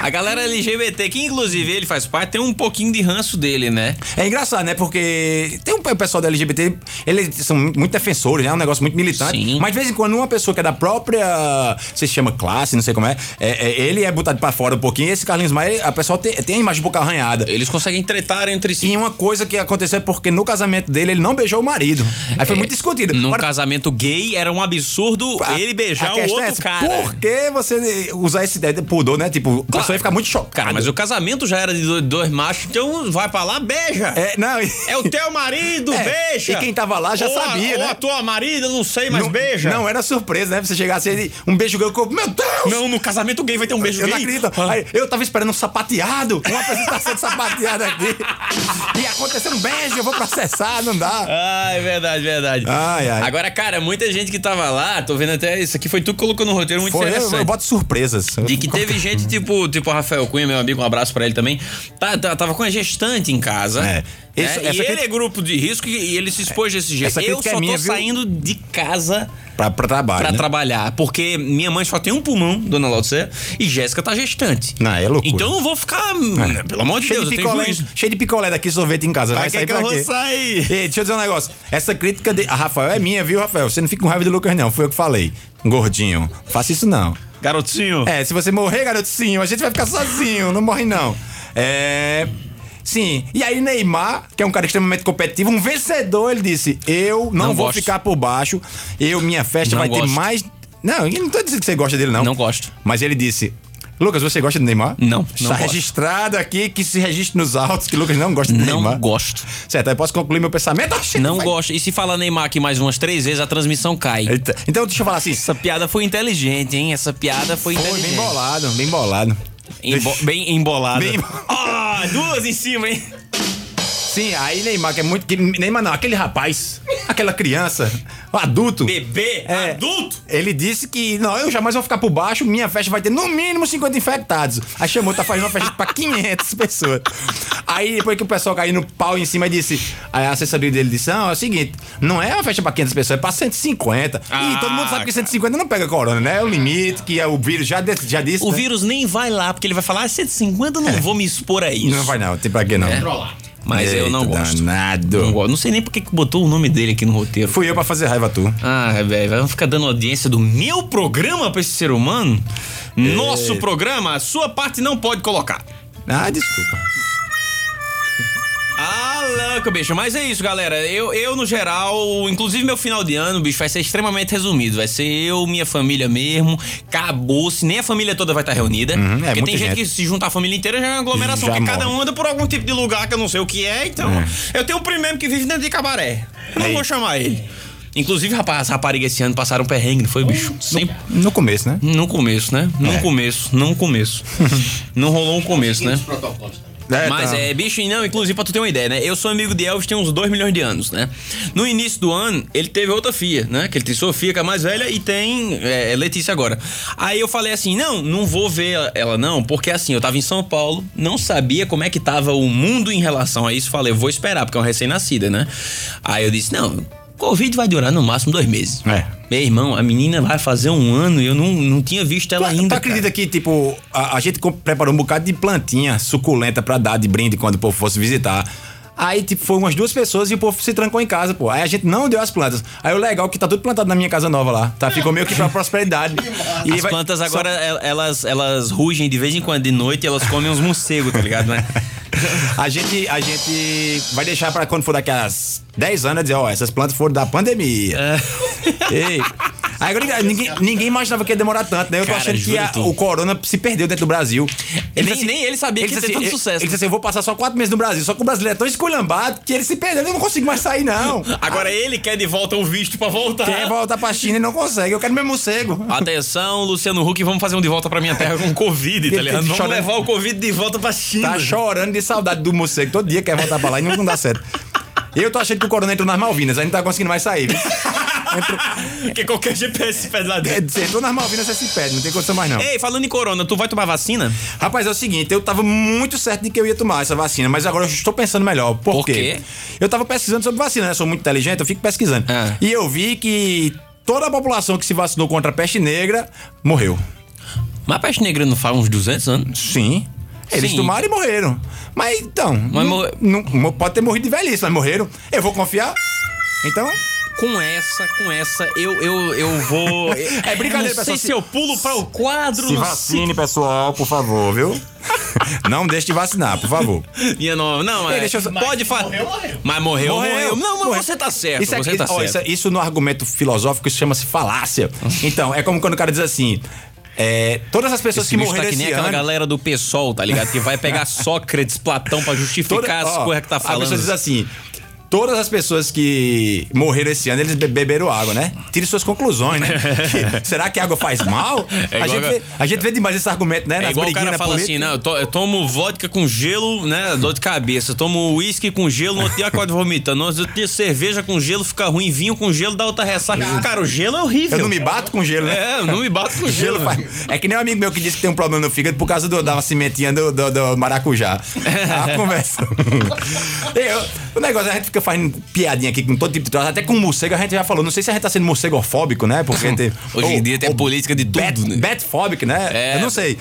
A galera LGBT, que inclusive ele faz parte, tem um pouquinho de ranço dele, né? É engraçado, né? Porque tem um pessoal da LGBT, eles são muito defensores, né? É um negócio muito militante. Sim. Mas de vez em quando uma pessoa que é da própria. Se chama classe, não sei como é. é, é, ele é botado pra fora um pouquinho. E esse Carlinhos Maia, a pessoa tem, tem a imagem um pouco arranhada. Eles conseguem tretar entre si. E uma coisa que aconteceu é porque no casamento dele ele não beijou o marido. Aí foi muito discutido. Num Agora, casamento gay era um absurdo a- ele beijar o outro é essa, cara. Por que você usar esse ideia de pudor, né? Tipo, a pessoa ia ficar muito chocada. Cara, mas o casamento já era de dois, machos, então vai pra lá, beija. É, não. É o teu marido, É, beija. e quem tava lá já Ou a- sabia, ou né? a tua marida, não sei, mas não, beija. Não era surpresa, né? Você chegasse ele, um beijo gay, eu meu Deus! Não, no casamento gay vai ter um beijo Eu gay. não acredito. Aí, eu tava esperando um sapateado, uma apresentação de sapateado aqui. E aconteceu um beijo, eu vou processar, não dá. Ah, é verdade, verdade. Ai, ai. Agora, cara, muita gente que tava lá, tô vendo até isso aqui, foi tu que colocou no roteiro muito Foi, eu, interessante. eu boto surpresas. De que teve gente, tipo, tipo o Rafael Cunha, meu amigo, um abraço pra ele também. Tá, tá- tava com a gestante em casa. É. Isso- e ele é grupo de risco e, ele se expôs desse jeito. Eu só é tô minha, viu? saindo de casa Pra, pra trabalho. pra né? trabalhar. Porque minha mãe só tem um pulmão, dona Laudicea, e Jéssica tá gestante. Não, é loucura. Então eu não vou ficar. Pelo amor de Cheio Deus, de, picolé, cheio de picolé daqui, sorvete em casa. Vai que sair que pra eu vou quê? sair? Ei, deixa eu dizer um negócio. Essa crítica de. A Rafael é minha, viu, Rafael? Você não fica com raiva de Lucas, não. Foi eu que falei. Gordinho. Faça isso, não. Garotinho. É, se você morrer, garotinho, a gente vai ficar sozinho. Não morre, não. É. Sim, e aí Neymar, que é um cara extremamente competitivo, um vencedor, ele disse: Eu não, Não vou gosto. ficar por baixo, eu, minha festa Não vai ter gosto. mais. Não, eu não tô dizendo que você gosta dele, não. Não gosto. Mas ele disse: Lucas, você gosta de Neymar? Não, não Está gosto. registrado aqui que se registre nos autos que Lucas não gosta de Não Neymar. gosto. Certo, aí posso concluir meu pensamento? Não vai- gosto. E se falar Neymar aqui mais umas três vezes, a transmissão cai. Eita, Então deixa eu falar assim. Essa piada foi inteligente, hein? Essa piada foi, Foi inteligente. bem bolado, bem bolado. Embo- bem embolada. Bem- Ah, duas em cima, hein? Sim, aí Neymar, que é muito. Que, Neymar não, aquele rapaz, aquela criança, o adulto. Bebê, É. adulto. Ele disse que, não, eu jamais vou ficar por baixo, minha festa vai ter no mínimo 50 infectados. Aí chamou, tá fazendo uma festa pra 500 pessoas. Aí depois que o pessoal caiu no pau em cima, disse, aí a assessoria dele disse, não, é o seguinte, não é uma festa pra 500 pessoas, é pra 150. Ah, e todo mundo sabe que 150 não pega corona, né? É o limite, que é o vírus já, de- já disse, O né? vírus nem vai lá, porque ele vai falar, ah, 150 eu não vou me expor a isso. Não vai não, tem pra quê não. É. Mas eu não Eita, gosto. Danado. Não gosto. Não sei nem por que botou o nome dele aqui no roteiro. Fui eu pra fazer raiva tu. Ah, velho, vai ficar dando audiência do meu programa pra esse ser humano? Nosso programa, a sua parte não pode colocar. Ah, desculpa. Ah, louco, bicho. Mas é isso, galera. Eu, eu, no geral, inclusive meu final de ano, bicho, vai ser extremamente resumido. Vai ser eu, minha família mesmo. Acabou-se. Nem a família toda vai estar reunida. Uhum, é porque tem gente, gente. que se juntar a família inteira já é uma aglomeração. Já porque cada morre. um anda por algum tipo de lugar que eu não sei o que é. Então, eu tenho um primo mesmo que vive dentro de cabaré. Eu não Aí. vou chamar ele. Inclusive, rapaz, as raparigas esse ano passaram um perrengue, não foi, bicho? Sempre. No começo, né? No começo, né? No É. começo, no começo. não rolou um começo, né? É, Mas tá. é, bicho, não, inclusive pra tu ter uma ideia, né? Eu sou amigo de Elvis tem uns 2 milhões de anos, né? No início do ano, ele teve outra filha, né? Que ele tem Sofia, que é a mais velha, e tem é, Letícia agora. Aí eu falei assim: não, não vou ver ela não, porque assim, eu tava em São Paulo, não sabia como é que tava o mundo em relação a isso. Falei, eu vou esperar, porque é uma recém-nascida, né? Aí eu disse: não, Covid vai durar no máximo dois meses. É. Meu irmão, a menina vai fazer um ano e eu não, não tinha visto ela Tu, ainda. tu acredita que, tipo, a, a gente preparou um bocado de plantinha suculenta pra dar de brinde quando o povo fosse visitar. Aí, tipo, foi umas duas pessoas e o povo se trancou em casa, pô. Aí a gente não deu as plantas. Aí o legal é que tá tudo plantado na minha casa nova lá. Tá? Ficou meio que pra prosperidade. E As vai- plantas só- agora, el- elas, elas rugem de vez em quando de noite e elas comem uns morcegos, tá ligado, né? A gente, a gente vai deixar pra quando for daqui a 10 anos dizer, ó, essas plantas foram da pandemia. Ei. Aí agora ninguém, ninguém imaginava que ia demorar tanto, né? Eu tô Cara, achando que a- tu. o corona se perdeu dentro do Brasil. Nem- disse nem ele sabia que ia disse ter tanto ele- sucesso. Ele disse assim: eu vou passar só quatro meses no Brasil. Só que o brasileiro é tão esculhambado que ele se perdeu. Eu não consigo mais sair, não. Agora ele quer de volta o visto pra voltar. Quer voltar pra China e não consegue. Eu quero meu morcego. Atenção, Luciano Huck, vamos fazer um de volta pra minha terra com Covid, tá Ele ligado? tá Vamos chorando. levar o Covid de volta pra China. Tá chorando de saudade do morcego. Todo dia quer voltar pra lá e não, não dá certo. Eu tô achando que o corona entrou nas Malvinas. A gente não tá conseguindo mais sair. viu? Entrou, Porque qualquer GPS se pede lá é, dentro. você entrou nas Malvinas, você se perde. Não tem condição mais, não. Ei, falando em corona, tu vai tomar vacina? Rapaz, é o seguinte, eu tava muito certo de que eu ia tomar essa vacina, mas agora eu estou pensando melhor. Por, Por quê? quê? Eu tava pesquisando sobre vacina, né? Sou muito inteligente, eu fico pesquisando. Ah. E eu vi que toda a população que se vacinou contra a peste negra morreu. Mas a peste negra não faz uns 200 anos? Sim. Eles Sim. tomaram e morreram. Mas então. Mas não- pode ter morrido de velhice, mas morreram. Eu vou confiar. Então. Com essa, com essa, eu, eu, eu vou. É brincadeira, não pessoal. sei se eu pulo para o quadro, Se não vacine, pessoal, por favor, viu? não deixe de vacinar, por favor. Minha nova. Não, mas. Ei, deixa eu só- Pode falar. Mas morreu, morreu. Não, mas Morreu. você tá certo. Isso, é, você tá ó, certo. isso, é- isso no argumento filosófico chama-se falácia. Então, é como quando o cara diz assim: é, todas as pessoas Esse que bicho morreram tá que nem esse aquela ano. galera do PSOL, tá ligado? Que vai pegar Sócrates, Platão pra justificar toda- as ó, coisas que tá A falando. pessoa diz assim. Todas as pessoas que morreram esse ano, eles be- beberam água, né? Tire suas conclusões, né? Que- será que a água faz mal? É a, gente vê, a gente vê demais esse argumento, né? É nas igual o cara fala assim, política. não, eu, to- eu tomo vodka com gelo, né, dor de cabeça. Tomo uísque com gelo, no outro dia acordo vomitando. No outro dia cerveja com gelo fica ruim, vinho com gelo dá outra ressaca. Cara, o gelo é horrível. Eu não me bato com gelo, né? É, eu não me bato com gelo. Gelo faz- É que nem um amigo meu que disse que tem um problema no fígado por causa do, da cimentinha do, do, do maracujá. A conversa. Eu- o negócio, a gente fica fazendo piadinha aqui com todo tipo de troço, até com morcego a gente já falou. Não sei se a gente tá sendo morcegofóbico, né? Porque tem, Hoje em dia tem política de tudo, bat, né? Batfóbico, né? É. Eu não sei.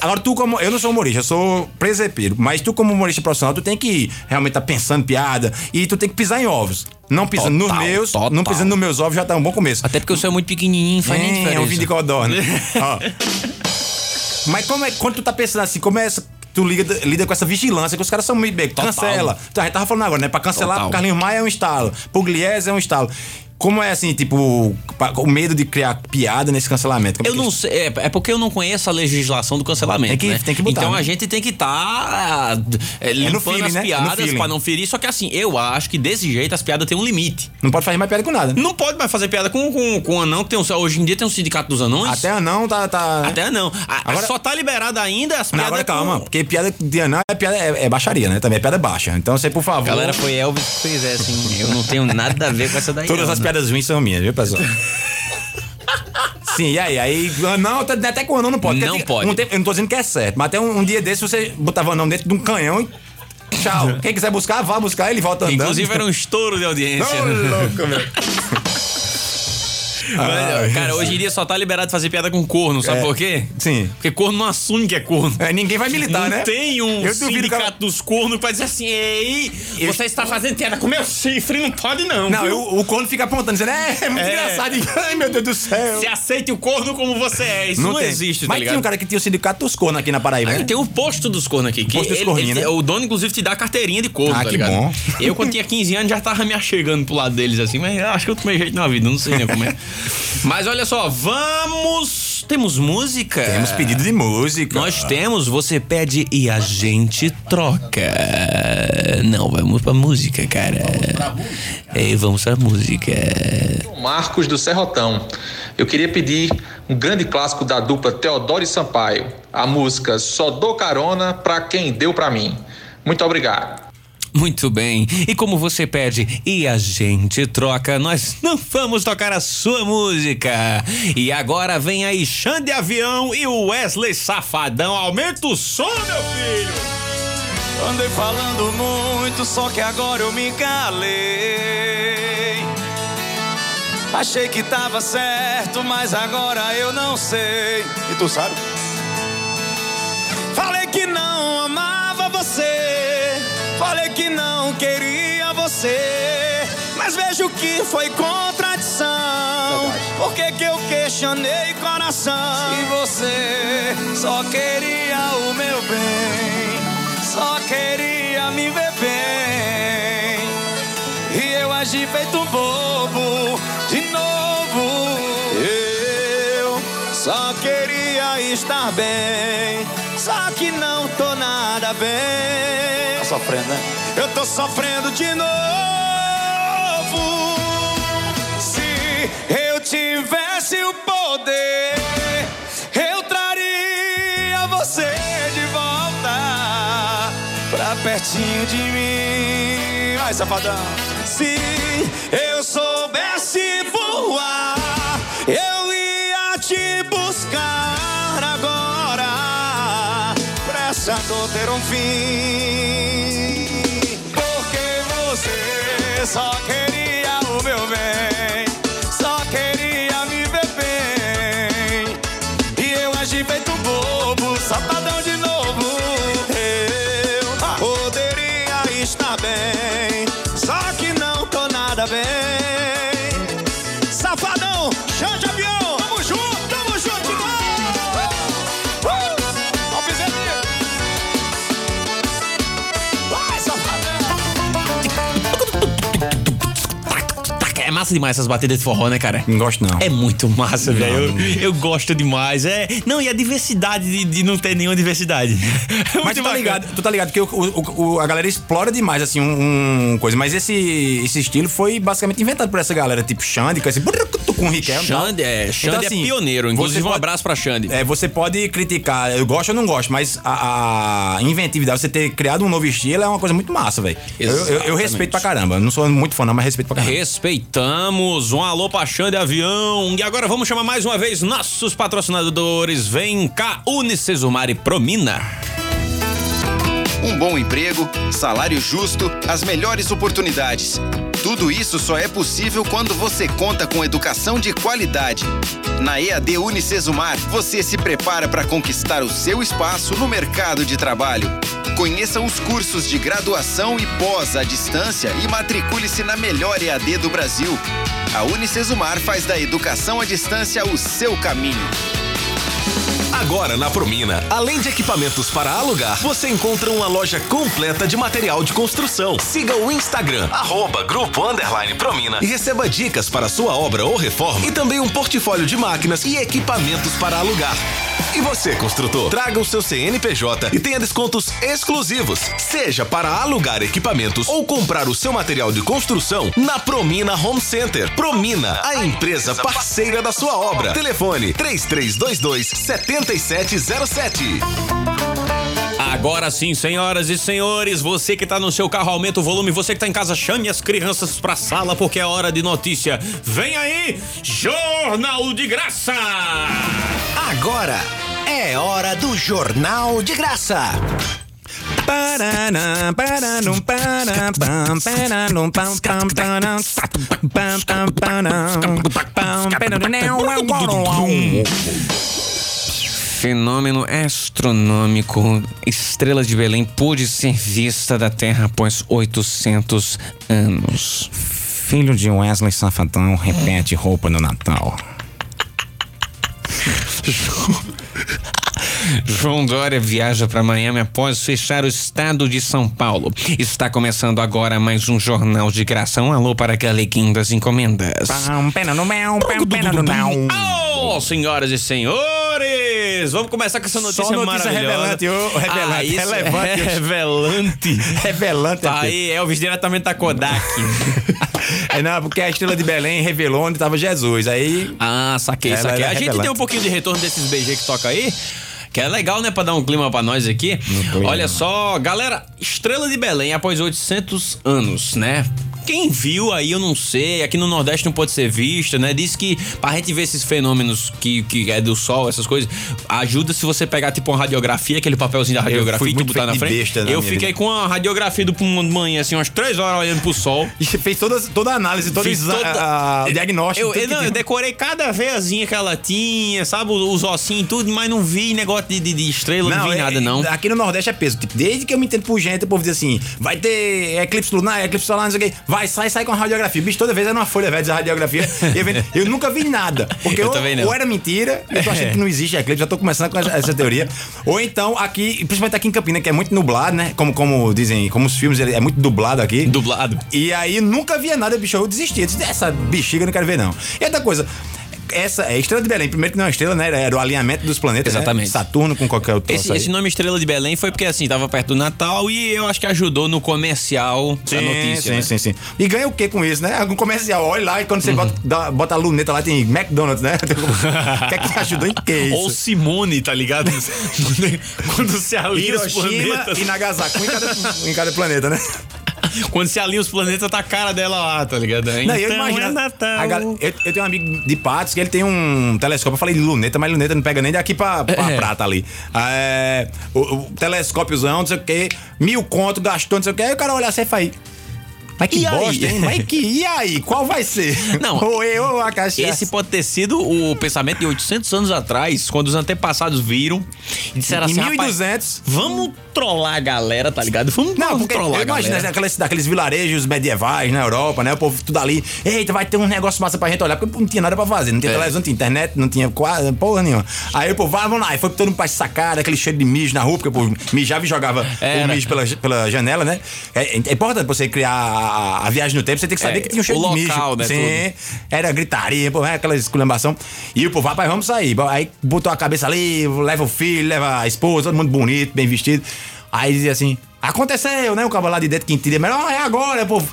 Agora, tu como. Eu não sou humorista, eu sou presepeiro. Mas tu, como humorista profissional, tu tem que realmente tá pensando piada e tu tem que pisar em ovos. Não pisando nos Total, meus, total. não pisando nos meus ovos já tá um bom começo. Até porque o seu é muito pequenininho, faz nem É, diferença. é um vinho de codorna. Ó. Mas como é, quando tu tá pensando assim, como é essa, tu liga, lida com essa vigilância, que os caras são muito bem, Total. cancela. Então, a gente tava falando agora, né? Pra cancelar, Total. pro Carlinhos Maia é um estalo, pro Gliese é um estalo. Como é assim, tipo, o medo de criar piada nesse cancelamento? Como Eu é não sei, é, é porque eu não conheço a legislação do cancelamento. Tem que- né? tem que botar, Então né? a gente tem que estar limpando feeling, as né? É piadas pra não ferir. Só que assim, eu acho que desse jeito as piadas têm um limite. Não pode fazer mais piada com nada. Não pode mais fazer piada com, com, com anão, que tem um, hoje em dia tem um sindicato dos anões. Até anão tá. tá... Até não. A- Agora- só tá liberada ainda as Não, piadas. agora calma, com- porque piada de anão é, piada, é, é baixaria, né? Também é piada baixa. Então você, por favor. Galera, foi Elvis que fez essa, hein? Eu não tenho nada a ver com essa daí. Todas não, as né? Piadas ruins são minhas, viu, pessoal? Sim, e aí? Aí, não, até até com o anão não pode. Não Porque pode. um tempo- eu não tô dizendo que é certo, mas até um, um dia desse você botava o anão dentro de um canhão e. Tchau. Quem quiser buscar, vá buscar, ele volta andando. Inclusive era um estouro de audiência. Ô, louco, meu. Mas, cara, hoje em dia só tá liberado fazer piada com corno, sabe É. por quê? Sim. Porque corno não assume que é corno. É, ninguém vai militar, não né? tem um Eu ela- sindicato dos cornos que vai dizer assim, ei, Eu- você está fazendo piada com meu chifre, não pode não. Não, eu- o corno fica apontando, dizendo, é, é muito É. engraçado. Ai, meu Deus do céu. Se aceite o corno como você é. Isso não, tem. existe, tá Mas ligado? tinha um cara que tinha o sindicato dos cornos aqui na Paraíba, Aí né? tem o posto dos cornos aqui. Que Posto dos corninhos, ele- né? O dono, inclusive, te dá carteirinha de corno, Ah, tá que ligado? bom. Eu, quando tinha 15 anos, já tava me achegando pro lado deles assim, mas acho que eu tomei jeito na vida, não sei nem como é. Mas olha só, vamos. Temos música? Temos pedido de música. Nós temos, você pede e a gente troca. Não, vamos pra música, cara. É, vamos pra música. Marcos do Serrotão. Eu queria pedir um grande clássico da dupla Teodoro e Sampaio, a música Só dou carona pra quem deu pra mim. Muito obrigado. Muito bem. E como você pede e a gente troca, nós não vamos tocar a sua música. E agora vem aí Xande Avião e o Wesley Safadão. Aumenta o som, meu filho. Andei falando muito, só que agora eu me calei. Achei que tava certo, mas agora eu não sei. E tu sabe? Falei que não amava você. Falei que não queria você. Mas vejo que foi contradição. Por que, que eu questionei coração? E você só queria o meu bem. Só queria me ver bem. E eu agi feito um bobo de novo. Eu só queria estar bem. Só que não tô nada bem. Tá sofrendo, né? Eu tô sofrendo de novo. Se eu tivesse o poder, eu traria você de volta pra pertinho de mim. Ai, safadão. Se eu soubesse voar, eu ia Dor ter um fim. Porque você só queria o meu bem. Massa demais essas batidas de forró, né, cara? Não gosto, não. É muito massa, velho. Eu, eu gosto demais. É, não, e a diversidade de, de não ter nenhuma diversidade. É Mas tu tá ligado, tu tá ligado que o, o- o- a galera explora demais, assim, um, um coisa. Mas esse, esse estilo foi basicamente inventado por essa galera, tipo Xande, com esse brucutu com o Riquelme. tal. Xande, é, Xande Então, assim, é pioneiro. Inclusive, você um pode- abraço pra Xande. É, você pode criticar, eu gosto ou não gosto, mas a, a inventividade, você ter criado um novo estilo é uma coisa muito massa, velho. Eu, eu- eu respeito pra caramba. Não sou muito fã, não, mas respeito pra caramba. Respeitamos. Um alô pra Xande Avião. E agora vamos chamar mais uma vez nossos patrocinadores. Vem cá, Unicesumar e Promina. Um bom emprego, salário justo, as melhores oportunidades. Tudo isso só é possível quando você conta com educação de qualidade. Na EAD Unicesumar, você se prepara para conquistar o seu espaço no mercado de trabalho. Conheça os cursos de graduação e pós à distância e matricule-se na melhor EAD do Brasil. A Unicesumar faz da educação à distância o seu caminho. Agora na Promina, além de equipamentos para alugar, você encontra uma loja completa de material de construção. Siga o Instagram, arroba Grupo Underline Promina e receba dicas para sua obra ou reforma e também um portfólio de máquinas e equipamentos para alugar. E você, construtor, traga o seu CNPJ e tenha descontos exclusivos, seja para alugar equipamentos ou comprar o seu material de construção na Promina Home Center. Promina, a empresa parceira da sua obra. Telefone 3322 7707. Agora sim, senhoras e senhores, você que tá no seu carro, aumenta o volume. Você que tá em casa, chame as crianças pra sala, porque é hora de notícia. Vem aí, Jornal de Graça! Agora é hora do Jornal de Graça. Paraná, paranum, pará, pam, paranum, pam, pam, param, pam, pam, param, pam, paranum, uau, Fenômeno astronômico. Estrela de Belém pôde ser vista da Terra após 800 anos. Filho de Wesley Safadão repete roupa no Natal. João Dória viaja para Miami após fechar o estado de São Paulo. Está começando agora mais um jornal de graça. Um alô para Galeguinho das Encomendas. Pam, pena no mel, pam, pena no não. Oh, senhoras e senhores, vamos começar com essa notícia, Só notícia revelante, ô, revelante, ah, isso relevante. É revelante. Revelante. Tá aí, Elvis diretamente da Kodak. É, não, porque a estrela de Belém revelou onde estava Jesus. Aí. Ah, saquei, saquei. A gente tem um pouquinho de retorno desses BG que toca aí. Que é legal, né? Pra dar um clima pra nós aqui. Olha só, galera, Estrela de Belém após 800 anos, né? Quem viu aí, eu não sei, aqui no Nordeste não pode ser vista, né? Diz que pra gente ver esses fenômenos que, que é do sol, essas coisas, ajuda se você pegar tipo uma radiografia, aquele papelzinho da radiografia fui e tu botar na feito de frente. besta na eu minha fiquei vida. com a radiografia do pulmão de manhã, assim, umas três horas olhando pro sol. E fez toda, toda a análise, todo toda- o diagnóstico. Eu, eu, que não, eu decorei cada veiazinha que ela tinha, sabe? Os ossinhos e tudo, mas não vi negócio de, de, de estrela, não, vi é- nada, não. Aqui no Nordeste é peso. Tipo, desde que eu me entendo por gente, o povo diz assim: vai ter eclipse lunar, eclipse solar, não sei o quê. Vai, sai, sai com a radiografia. Bicho, toda vez era uma folha velha de radiografia. Eu, vendo- eu nunca vi nada. Porque Eu ou, não. ou era mentira, eu tô achando que não existe eclipse, já tô começando com essa, essa teoria. Ou então, aqui, principalmente aqui em Campina, que é muito nublado, né? Como, como dizem, como os filmes, é muito dublado aqui. Dublado. E aí nunca via nada, bicho. Eu desisti. Eu disse, essa bexiga eu não quero ver, não. E outra coisa. Essa é estrela de Belém. Primeiro que não é estrela, né? Era o alinhamento dos planetas. né? Exatamente. Saturno com qualquer outro. Esse, esse nome Estrela de Belém foi porque, assim, tava perto do Natal e eu acho que ajudou no comercial da Sim, notícia. sim, né? sim, sim. E ganha o que com isso, né? Algum comercial. Olha lá e quando você bota, dá- bota a luneta lá, tem McDonald's, né? O que é ajudou em que isso? Ou Simone, tá ligado? Quando se alinha os planetas. e Nagasaki, um em cada, em cada planeta, né? Quando se alinha os planetas, tá a cara dela lá, tá ligado? Não, então eu imagino. é Natal. gal- eu, eu tenho um amigo de Patos que ele tem um telescópio. Eu falei luneta, mas luneta não pega nem daqui pra, pra É. prata ali. É, o, o telescópiozão, não sei o quê, mil conto, gastou, não sei o quê. Aí o cara olha assim e faz. Mas que E aí? bosta, hein? Mas que. E aí? Qual vai ser? Não, Ou eu ou a cachaça? Esse pode ter sido o pensamento de 800 anos atrás, quando os antepassados viram e disseram Em assim: rapaz, 1200. vamos trollar a galera, tá ligado? Vamos, Não, vamos trollar a galera. né, aqueles, daqueles vilarejos medievais na Europa, né? O povo tudo ali. Eita, vai ter um negócio massa pra gente olhar, porque não tinha nada pra fazer. Não tinha É. televisão, não tinha internet, não tinha quase porra nenhuma. Aí o povo, vai, vamos lá. E foi todo mundo pra sacar, aquele cheiro de mijo na rua, porque o povo mijava e jogava Era. o mijo pela, pela janela, né? É, é importante você criar a, a viagem no tempo, você tem que saber É, que tinha um cheiro o de mijo. local, né, Sim. Era gritaria, pô, é aquela esculhambação. E o povo, rapaz, vamos sair. Aí botou a cabeça ali, leva o filho, leva a esposa, todo mundo bonito, bem vestido. Aí dizia assim: aconteceu, né? O cavalo lá de dentro que entendeu, mas ó, é agora, povo.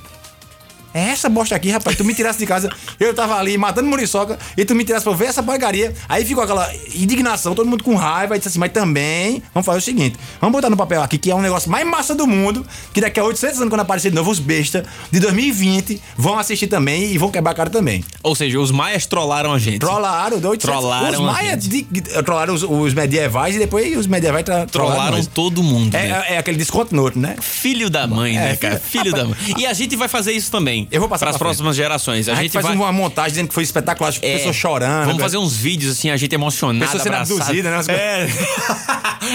É essa bosta aqui, rapaz. Tu me tirasse de casa, eu tava ali matando muriçoca e tu me tirasse pra ver essa porcaria. Aí ficou aquela indignação, todo mundo com raiva. E disse assim: Mas também, vamos fazer o seguinte: vamos botar no papel aqui que é um negócio mais massa do mundo. Que daqui a 800 anos, quando aparecer de novo, os bestas de 2020 vão assistir também e vão quebrar a cara também. Ou seja, os maias trollaram a gente. Trollaram, deu 800 Trollaram Os maias de- trollaram os, os medievais e depois os medievais tra, Trollaram nós. todo mundo. É, né? é, é aquele desconto no outro, né? Filho da mãe, né, É, cara? filho- Filho da mãe. E a gente vai fazer isso também. Eu vou passar para as próximas gerações. A, A, gente, faz vai uma montagem dizendo que foi espetacular, as É, pessoas chorando. Vamos né? fazer uns vídeos assim, a gente emocionado, Pessoas sendo abduzidas, né? É.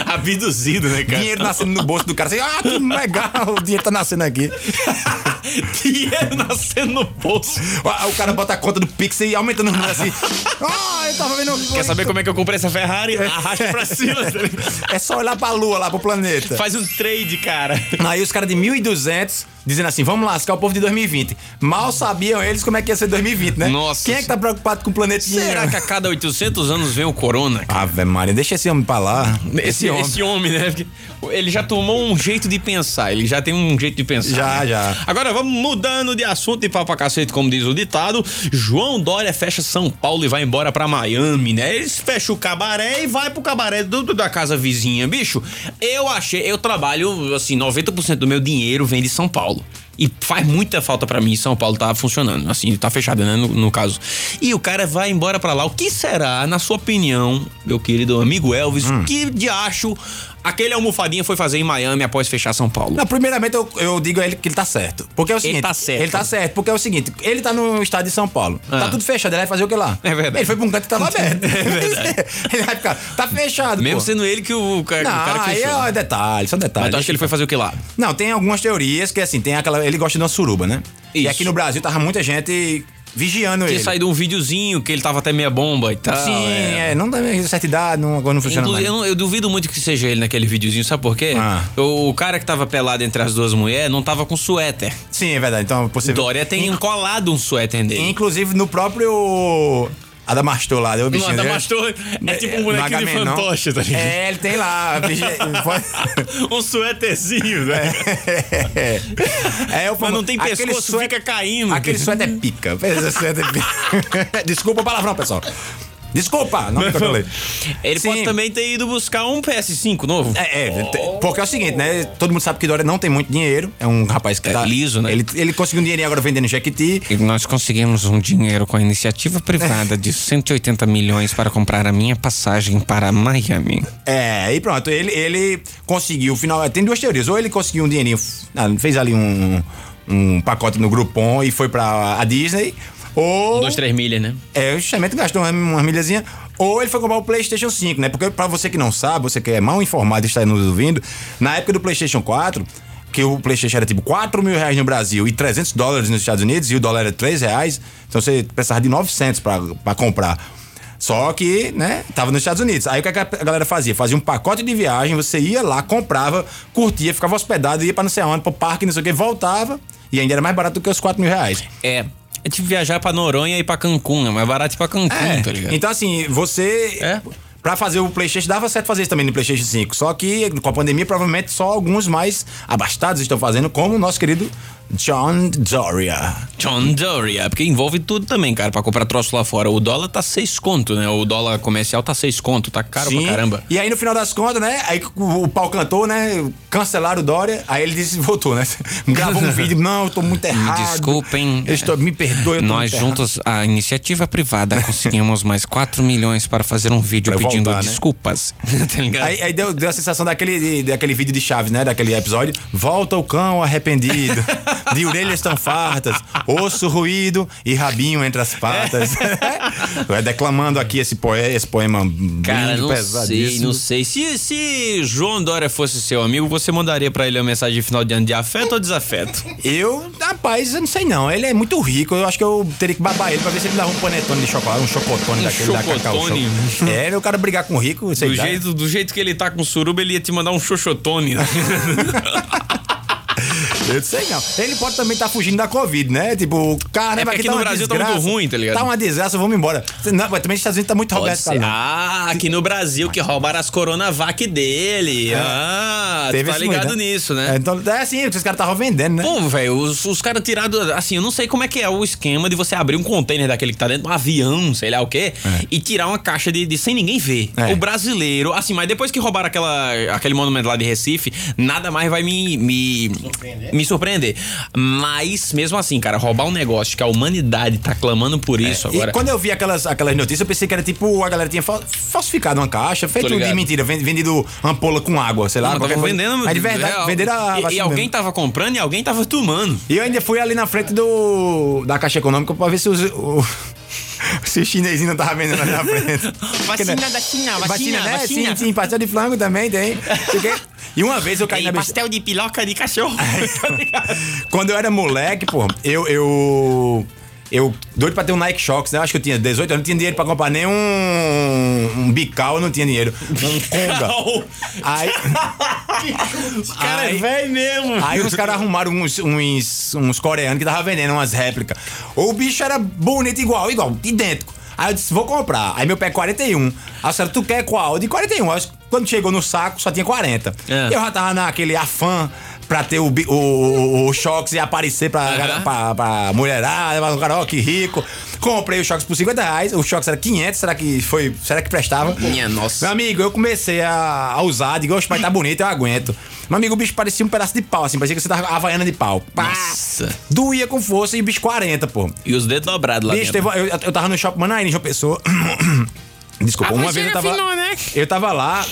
Abduzido, né, cara? Dinheiro nascendo no bolso do cara. Assim, ah, que legal, o dinheiro tá nascendo aqui. Dinheiro nascendo no bolso. O cara bota a conta do Pix e aumentando o número assim. Ah, eu tava vendo. Quer saber como é que eu comprei essa Ferrari? Arrasta pra cima. tá? É só olhar pra lua, lá pro planeta. Faz um trade, cara. Aí os caras de 1200 dizendo assim: vamos lascar o povo de 2020. Mal sabiam eles como é que ia ser 2020, né? Nossa. Quem é que tá preocupado com o planetinha? Será que a cada 800 anos vem o corona? cara? Ave Maria, deixa esse homem pra lá. Esse, esse homem, né? Porque ele já tomou um jeito de pensar, ele já tem um jeito de pensar. Já, né? já. Agora vamos mudando de assunto e pau pra cacete, como diz o ditado. João Dória fecha São Paulo e vai embora pra Miami, né? Eles fecham o cabaré e vai pro cabaré do, do- da casa vizinha. Bicho, eu achei, eu trabalho, assim, 90% do meu dinheiro vem de São Paulo. Пол. E faz muita falta pra mim São Paulo tá funcionando. Assim, tá fechado, né? No, no caso. E o cara vai embora pra lá. O que será, na sua opinião, meu querido amigo Elvis, Hum. o que de acho aquele almofadinha foi fazer em Miami após fechar São Paulo? Não, primeiramente eu, eu digo a ele que ele tá certo. Porque é o seguinte. tá certo. Ele tá certo, porque é o seguinte, ele tá no estado de São Paulo. Tá Ah. tudo fechado, ele vai fazer o que lá? É verdade. Ele foi pra um canto que tava aberto. É verdade. ele vai ficar. Tá fechado. Mesmo pô. sendo ele que o, o cara, Não, o cara que aí fechou. é detalhe, só detalhe. Mas tu acha que ele foi fazer o que lá? Não, tem algumas teorias que assim, tem aquela. Ele gosta de uma suruba, né? E Isso. aqui no Brasil tava muita gente vigiando Tinha ele. saído um videozinho que ele tava até meia bomba e tal. Sim, é. não dá certa idade, não, agora não funciona mais. eu, eu duvido muito que seja ele naquele videozinho, sabe por quê? Ah. O, o cara que tava pelado entre as duas mulheres não tava com suéter. Sim, é verdade. Então, você Dória tem colado um suéter nele. Inclusive no próprio. Adamastor lá, deu o bichinho dele. Adamastor é tipo um bonequinho de fantoche, tá ligado? É, ele tem lá. bicho, um suéterzinho, né? É, é o Mas não tem aquele pescoço, suéter- fica caindo. Aquele suéter é pica. Esse suéter é pica. Desculpa o palavrão, pessoal. Desculpa, não me controlei. Ele Sim. pode também ter ido buscar um PS5 novo. É, é, te- porque é o seguinte, né? Todo mundo sabe que Dória não tem muito dinheiro. É um rapaz que É tá. liso, né? Ele, ele conseguiu um dinheirinho agora vendendo Jequiti. E nós conseguimos um dinheiro com a iniciativa privada de 180 milhões para comprar a minha passagem para Miami. É, e pronto, ele, ele conseguiu, final, tem duas teorias. Ou ele conseguiu um dinheirinho, ah, fez ali um, um pacote no Groupon e foi pra a Disney. Ou. Dois, três milhas, né? É, justamente gastou uma, uma milhazinha. Ou ele foi comprar o PlayStation 5, né? Porque pra você que não sabe, você que é mal informado e está nos ouvindo, na época do PlayStation 4, que o PlayStation era tipo 4 mil reais no Brasil e 300 dólares nos Estados Unidos e o dólar era 3 reais, então você precisava de 900 pra, pra comprar. Só que, né, tava nos Estados Unidos. Aí o que a galera fazia? Fazia um pacote de viagem, você ia lá, comprava, curtia, ficava hospedado, ia pra não sei onde, pro parque, não sei o que, voltava e ainda era mais barato do que os 4 mil reais. É. É tipo viajar pra Noronha e pra Cancún. É mais barato ir pra Cancún, tá ligado? Então, assim, você. É. Pra fazer o PlayStation, dava certo fazer isso também no PlayStation 5. Só que com a pandemia, provavelmente só alguns mais abastados estão fazendo, como o nosso querido John Doria. John Doria, porque envolve tudo também, cara, pra comprar troço lá fora. O dólar tá seis conto, né? O dólar comercial tá seis conto, tá caro Sim. pra caramba. E aí, no final das contas, né? Aí o, o pau cantou, né? Cancelaram o Dória. Aí ele disse, voltou, né? Gravou um vídeo. Não, eu tô muito errado. Me desculpem. Eu estou, me perdoe, eu tô Nós muito errado." juntos, a iniciativa privada, conseguimos mais 4 milhões para fazer um vídeo Pra pedindo voltar, né? desculpas. tá ligado? Aí, aí deu, deu a sensação daquele, daquele vídeo de Chaves, né? Daquele episódio. Volta o cão arrependido, de orelhas tão fartas, osso ruído e rabinho entre as patas. Vai declamando aqui esse, poe, esse poema Cara, não sei, não sei. Se, se João Dória fosse seu amigo, você mandaria pra ele uma mensagem de final de ano de afeto ou desafeto? Eu, rapaz, eu não sei não. Ele é muito rico. Eu acho que eu teria que babar ele pra ver se ele dava um panetone de chocolate, um chocotone Um daquele da Cacau chocotone? Show. É, o cara brigar com o rico, sei Do jeito, do jeito que ele tá com suruba, ele ia te mandar um xoxotone. Eu não sei não. Ele pode também estar fugindo da Covid, né? Tipo, caramba, É aqui aqui tá no Brasil tá muito desgraça. ruim, tá ligado? Tá uma desgraça, vamos embora. Não, mas também os Estados Unidos tá muito Pode Roberto ser. Carlos. Ah, aqui no Brasil que roubaram as Coronavac dele. Ah, tu Teve tá ligado muito, né? nisso, né? É, então, é assim, os caras estavam vendendo, né? Pô, velho, os, os caras tiraram. Assim, eu não sei como é que é o esquema de você abrir um container daquele que tá dentro de um avião, sei lá o quê, e tirar uma caixa de, de sem ninguém ver. É. O brasileiro, assim, mas depois que roubaram aquela, aquele monumento lá de Recife, nada mais vai me, me, me surpreender. Mas, mesmo assim, cara, roubar um negócio que a humanidade tá clamando por isso agora. É, E quando eu vi aquelas, aquelas notícias, eu pensei que era tipo, a galera tinha fal- falsificado uma caixa, feito de mentira, ven- vendido ampola com água, sei lá. Não, tava vendendo. Mas de verdade, é, venderam a e- E, vacina alguém mesmo. tava comprando e alguém tava tomando. E eu ainda fui ali na frente do da Caixa Econômica pra ver se os. O, se o chinesinho não tava vendendo ali na frente. Vacina né, da China, vacina, né? vacina. Sim, sim, pastel de flango também tem. E uma vez eu caí E na besteira. pastel de piloca de cachorro. Tá ligado? Quando eu era moleque, pô, eu. eu eu, doido pra ter um Nike Shox, né? Eu acho que eu tinha 18 anos, não tinha dinheiro pra comprar nem um, um bical, eu não tinha dinheiro. Um conga. Aí, Cara, é velho mesmo. aí os caras arrumaram uns, uns, uns coreanos que tava vendendo umas réplicas. O bicho era bonito igual, igual, idêntico. Aí eu disse, vou comprar. Aí meu pé é 41. Aí senhora, tu quer qual? De 41. Aí, quando chegou no saco, só tinha 40. É. Eu já tava naquele afã pra ter o, o, o, o Shox e aparecer pra, Aham. pra, pra mulherada, o cara, ó, que rico. Comprei o Shox por 50 reais, o Shox era 500, será que foi, será que prestava? Minha nossa. Meu amigo, eu comecei a, a usar, digo, oxe, mas tá bonito, eu aguento. Meu amigo, o bicho parecia um pedaço de pau, assim, parecia que você tava havaiana de pau. Pá! Nossa. Doía com força e o bicho 40, pô. E os dedos dobrados lá Bicho, dentro. teve, eu, eu tava no shopping Manaíra, em João Pessoa. Desculpa, Ah, uma vez eu tava. afinou, né? Eu tava lá.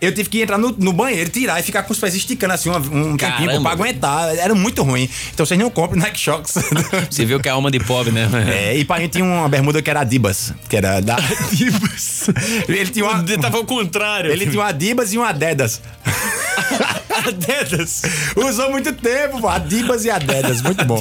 Eu tive que entrar no, no banheiro, tirar e ficar com os pés esticando assim uma- um tempinho pra aguentar. Era muito ruim. Então vocês não comprem Nike Shox. Você viu que é alma de pobre, né? É, e pra gente tinha uma bermuda que era Adibas, que era da Adibas. Ele tinha uma. Tava ao contrário. Ele tinha uma Adibas e uma Adedas. Adedas. Usou muito tempo, pô. Adibas e Adedas. Muito bom.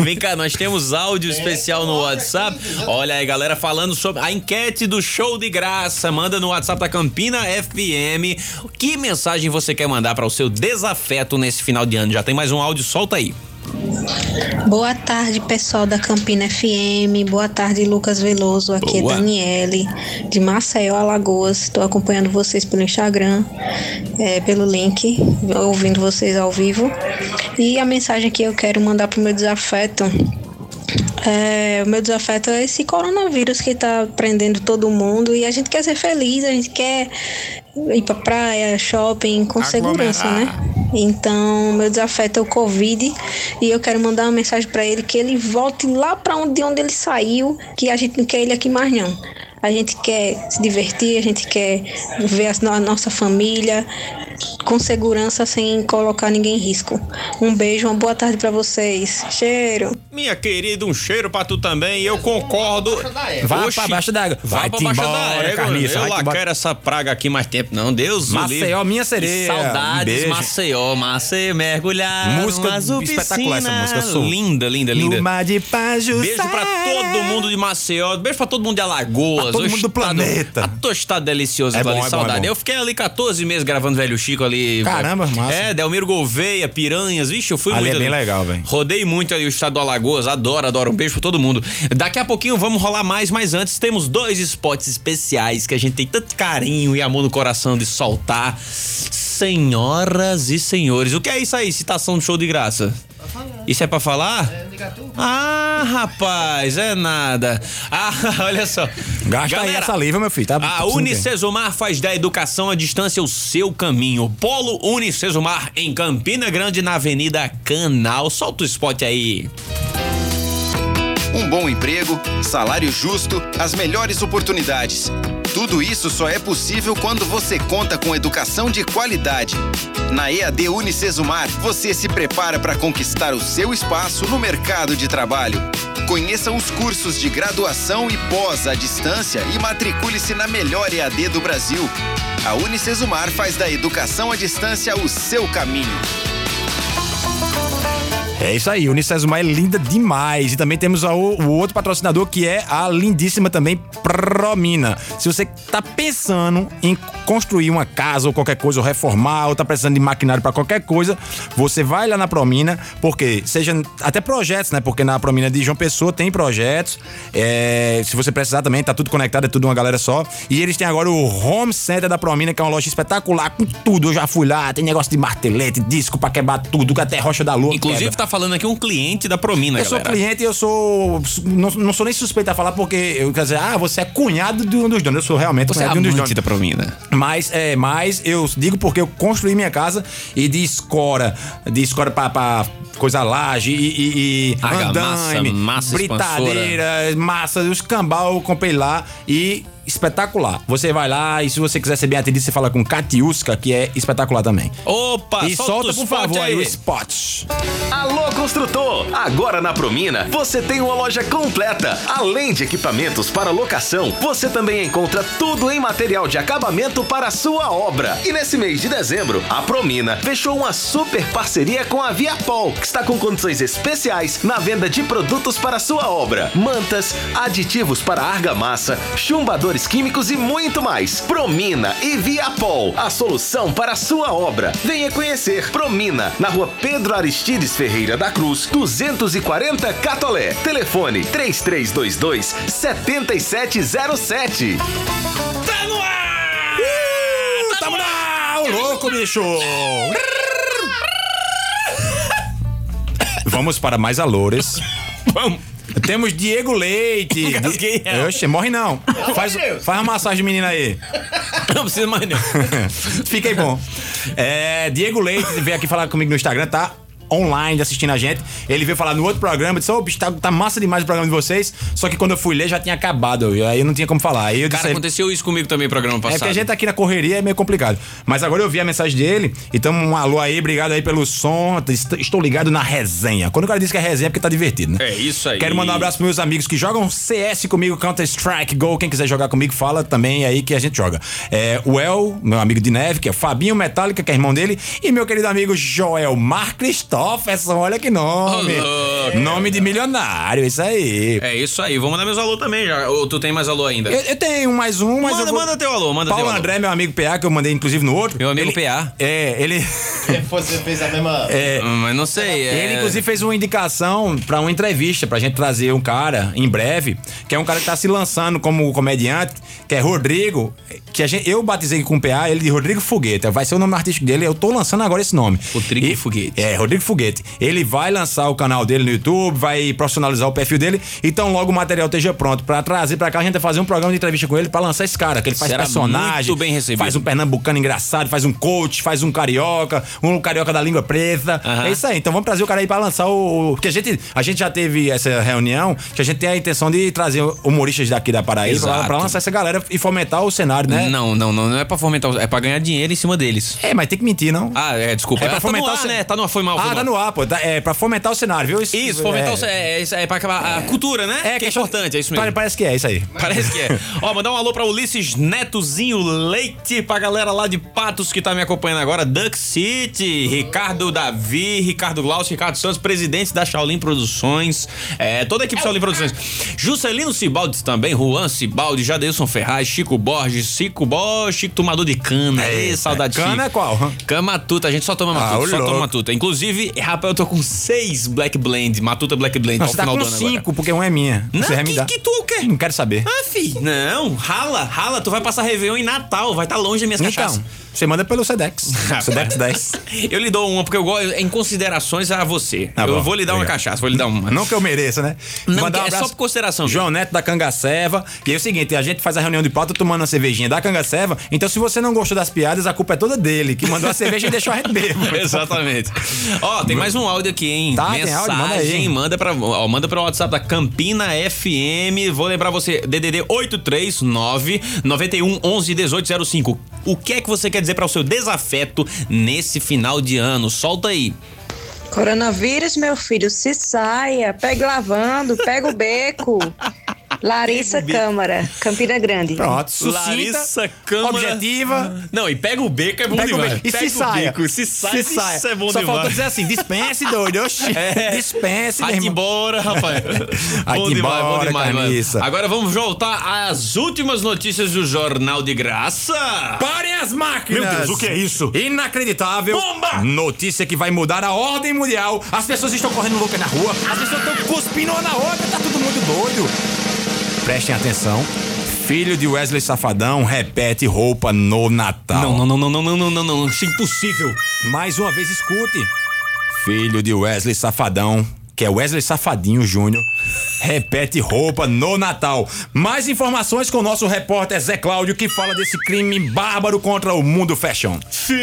Vem cá, nós temos áudio especial no WhatsApp. Olha aí, galera, falando sobre a enquete do show de graça. Manda no WhatsApp da Campina FM. Que mensagem você quer mandar para o seu desafeto nesse final de ano? Já tem mais um áudio, solta aí. Boa tarde, pessoal da Campina FM. Boa tarde, Lucas Veloso. Aqui Boa. é Daniele, de Maceió, Alagoas. Estou acompanhando vocês pelo Instagram, é, pelo link, ouvindo vocês ao vivo. E a mensagem que eu quero mandar pro meu desafeto. É, o meu desafeto é esse coronavírus que tá prendendo todo mundo e a gente quer ser feliz, a gente quer ir pra praia, shopping com segurança, né? Então, meu desafeto é o Covid e eu quero mandar uma mensagem pra ele que ele volte lá pra onde, de onde ele saiu, que a gente não quer ele aqui mais não. A gente quer se divertir, a gente quer ver a nossa família com segurança sem colocar ninguém em risco. Um beijo, uma boa tarde pra vocês. Cheiro. Minha querida, um cheiro pra tu também. Eu concordo. Vai pra baixo d'água. Vai pra Vai-te baixo da carniça, Eu lá quero essa praga aqui mais tempo, não. Deus Maceió, livre. minha sereia. Um Saudades, beijo. Maceió. Maceió, mergulhar. Música espetacular essa música, sou. Linda, linda, linda. Mar de Pajuçara. Beijo pra todo mundo de Maceió. Beijo pra todo mundo de Alagoas. Pra todo mundo do estado- planeta. A tua estado delicioso, É bom, ali, é bom, é saudade. bom. Eu fiquei ali 14 meses gravando Velho Chico ali. Caramba, massa. É, Delmiro Gouveia, Piranhas. Vixe, eu fui Ali muito. é bem legal, velho. Rodei muito ali o estado do Alagoas. Adoro, adoro. Um beijo pra todo mundo. Daqui a pouquinho vamos rolar mais, mas antes temos dois spots especiais que a gente tem tanto carinho e amor no coração de soltar. Senhoras e senhores, o que é isso aí? Citação de show de graça. Isso é pra falar? Ah, rapaz, é nada. Ah, olha só. Gasta aí Galera, a saliva, meu filho. Tá, a? Unicesumar faz da educação à distância o seu caminho. Polo Unicesumar em Campina Grande, na Avenida Canal. Solta o spot aí. Um bom emprego, salário justo, as melhores oportunidades. Tudo isso só é possível quando você conta com educação de qualidade. Na EAD Unicesumar, você se prepara para conquistar o seu espaço no mercado de trabalho. Conheça os cursos de graduação e pós à distância e matricule-se na melhor EAD do Brasil. A Unicesumar faz da educação à distância o seu caminho. É isso aí, Unicesumar é linda demais. E também temos a o, outro patrocinador que é a lindíssima também Promina. Se você tá pensando em construir uma casa ou qualquer coisa, ou reformar, ou tá precisando de maquinário para qualquer coisa, você vai lá na Promina, porque seja até projetos, né? Porque na Promina de João Pessoa tem projetos. É, se você precisar também, tá tudo conectado, é tudo uma galera só. E eles têm agora o Home Center da Promina, que é uma loja espetacular com tudo. Eu já fui lá, tem negócio de martelete, disco pra quebrar tudo, até rocha da lua. Inclusive, quebra. tá falando aqui um cliente da Promina, Eu sou galera. cliente e eu sou. Não, não sou nem suspeito a falar porque eu quero dizer, ah, você é cunhado de um dos donos. Eu sou realmente Você é cunhado de um dos donos. da Promina. Mas, é, mas eu digo porque eu construí minha casa e de escora, de escora pra, pra coisa laje e, e, e andaime, massa britadeira, massa, os cambal eu comprei lá e espetacular. Você vai lá e se você quiser ser bem atendido, você fala com Katiuska, que é espetacular também. Opa, e solta solta, por spot favor, aí aí. o spot. Alô, construtor! Agora na Promina você tem uma loja completa. Além de equipamentos para locação, você também encontra tudo em material de acabamento para a sua obra. E nesse mês de dezembro, a Promina fechou uma super parceria com a Viapol, que está com condições especiais na venda de produtos para a sua obra: mantas, aditivos para argamassa, chumbadores químicos e muito mais. Promina e Viapol, a solução para a sua obra. Venha conhecer Promina, na rua Pedro Aristides Ferreira da Cruz, 240 Catolé. Telefone 3322 7707. Tá no ar! Tamo lá, o louco, bicho! Vamos para mais alores. Vamos. Temos Diego Leite. Engasguei, Di... Oxe, morre não. Faz, faz uma massagem, menina aí. Não precisa mais não. Fiquei bom. É, Diego Leite veio aqui falar comigo no Instagram, tá? Online assistindo a gente. Ele veio falar no outro programa, disse: Ô, bicho, tá, tá massa demais o programa de vocês. Só que quando eu fui ler já tinha acabado. E aí eu não tinha como falar. Aí eu disse, Cara, aconteceu isso comigo também no programa é passado. porque a gente tá aqui na correria é meio complicado. Mas agora eu vi a mensagem dele. Então, um alô aí, obrigado aí pelo som. Est- Estou ligado na resenha. Quando o cara diz que é resenha é porque tá divertido, né? É isso aí. Quero mandar um abraço pros meus amigos que jogam CS comigo, Counter-Strike, Go. Quem quiser jogar comigo, fala também aí que a gente joga. É, o El, meu amigo de neve, que é o Fabinho Metallica, que é irmão dele. E meu querido amigo Joel Mar Christopherson. Olha que nome. nome de milionário, isso aí. É isso aí. Vou mandar meus alô também já. Ou tu tem mais alô ainda? Eu, eu tenho mais um, mas Manda- eu vou... manda teu alô, manda Paulo teu alô. André, meu amigo PA, que eu mandei inclusive no outro. Meu amigo ele, PA. É, ele... Você fez a mesma. É, Mas não sei. é- Ele, inclusive, fez uma indicação pra uma entrevista, pra gente trazer um cara em breve, que é um cara que tá se lançando como comediante, que é Rodrigo, que a gente, eu batizei com o PA, ele de Rodrigo Foguete. Vai ser o nome artístico dele, eu tô lançando agora esse nome. Rodrigo E- Foguete. É, Rodrigo Foguete. Ele vai lançar o canal dele no YouTube, vai profissionalizar o perfil dele, então logo o material esteja pronto pra trazer pra cá, a gente vai fazer um programa de entrevista com ele pra lançar esse cara, que ele faz Será personagem, muito bem recebido. faz um pernambucano engraçado, faz um coach, faz um carioca, um carioca da língua preta. Aham. É isso aí. Então vamos trazer o cara aí pra lançar o. o- Porque a gente, a gente já teve essa reunião que a gente tem a intenção de trazer humoristas daqui da Paraíba pra lançar essa galera e fomentar o cenário, né? Não, não, não, não é pra fomentar, é pra ganhar dinheiro em cima deles. É, mas tem que mentir, não? Ah, é, desculpa. É pra Ah, fomentar tá o ar, cen- né? Tá ar, foi mal, foi Ah, mal. Tá no ar, pô. Tá- É pra fomentar o cenário, viu? Isso, fomentar é. o ce- é, é, é pra acabar a cultura, né? É, que é importante, é isso mesmo. Pare- Parece que é isso aí. Parece que é. Ó, mandar um alô pra Ulisses Netozinho Leite, pra galera lá de Patos que tá me acompanhando agora. Duck City, Ricardo Davi, Ricardo Glaucio, Ricardo Santos, presidente da Shaolin Produções. É, toda a equipe Shaolin Produções. Juscelino Cibaldi também, Juan Cibaldi, Jadeilson Ferraz, Chico Borges, Chico Borges, Chico Tomador de Cana. Ê, saudade Cana Chico. é qual? Cana Matuta, a gente só toma Ah, Matuta, só louco. toma Matuta. Inclusive, rapaz, eu tô com seis Black Blend, Matuta Black Blend Não, ao você tá final com do ano agora. cinco, porque um é minha. Não, você vai me que, dar. que tu quê? Não quero saber. Ah, fi, não, rala, rala, tu vai passar Réveillon em Natal, vai estar longe das minhas cachaças. Você manda pelo Sedex. Sedex 10. Eu lhe dou uma, porque eu gosto em considerações a você. Tá eu bom, vou lhe dar uma obrigado. cachaça, vou lhe dar uma. Não que eu mereça, né? Não, Mandar um é só por consideração. João Neto da Cangaceva. E é o seguinte, a gente faz a reunião de pauta tomando uma cervejinha da Cangaceva. Então, se você não gostou das piadas, a culpa é toda dele, que mandou a cerveja e deixou a gente bêbado. Exatamente. Ó, tem mais um áudio aqui, hein? Tá, tem Mensagem, áudio? Manda aí. manda pra, ó, manda pra WhatsApp da Campina FM. Vou lembrar você, DDD 839 91 11 1805. O que é que você quer dizer para o seu desafeto nesse final de ano? Solta aí. Coronavírus, meu filho, se saia, pegue lavando, pega o beco. Larissa Câmara, Campina Grande. Pronto, sucinta, Larissa Câmara. objetiva. Não, e pega o beco é bom Pega o demais. beco. E Pega se saia. beco, se saia, Se saia. isso é bom Só demais. faltou dizer assim, dispense, doido. Oxi. É. Dispense, Vai embora, rapaz. Vai bom demais, bom demais, mano. camisa. Agora vamos voltar às últimas notícias do Jornal de Graça. Parem as máquinas! Meu Deus, o que é isso? Inacreditável! Bomba! Notícia que vai mudar a ordem mundial. As pessoas estão correndo louca na rua, as pessoas estão cuspindo uma na outra, tá todo mundo doido prestem atenção. Filho de Wesley Safadão repete roupa no Natal. Não, não, não, não, não, não, não, não, isso é impossível. Mais uma vez, escute. Filho de Wesley Safadão, que é Wesley Safadinho Júnior, repete roupa no Natal. Mais informações com o nosso repórter Zé Cláudio, que fala desse crime bárbaro contra o mundo fashion. Sim,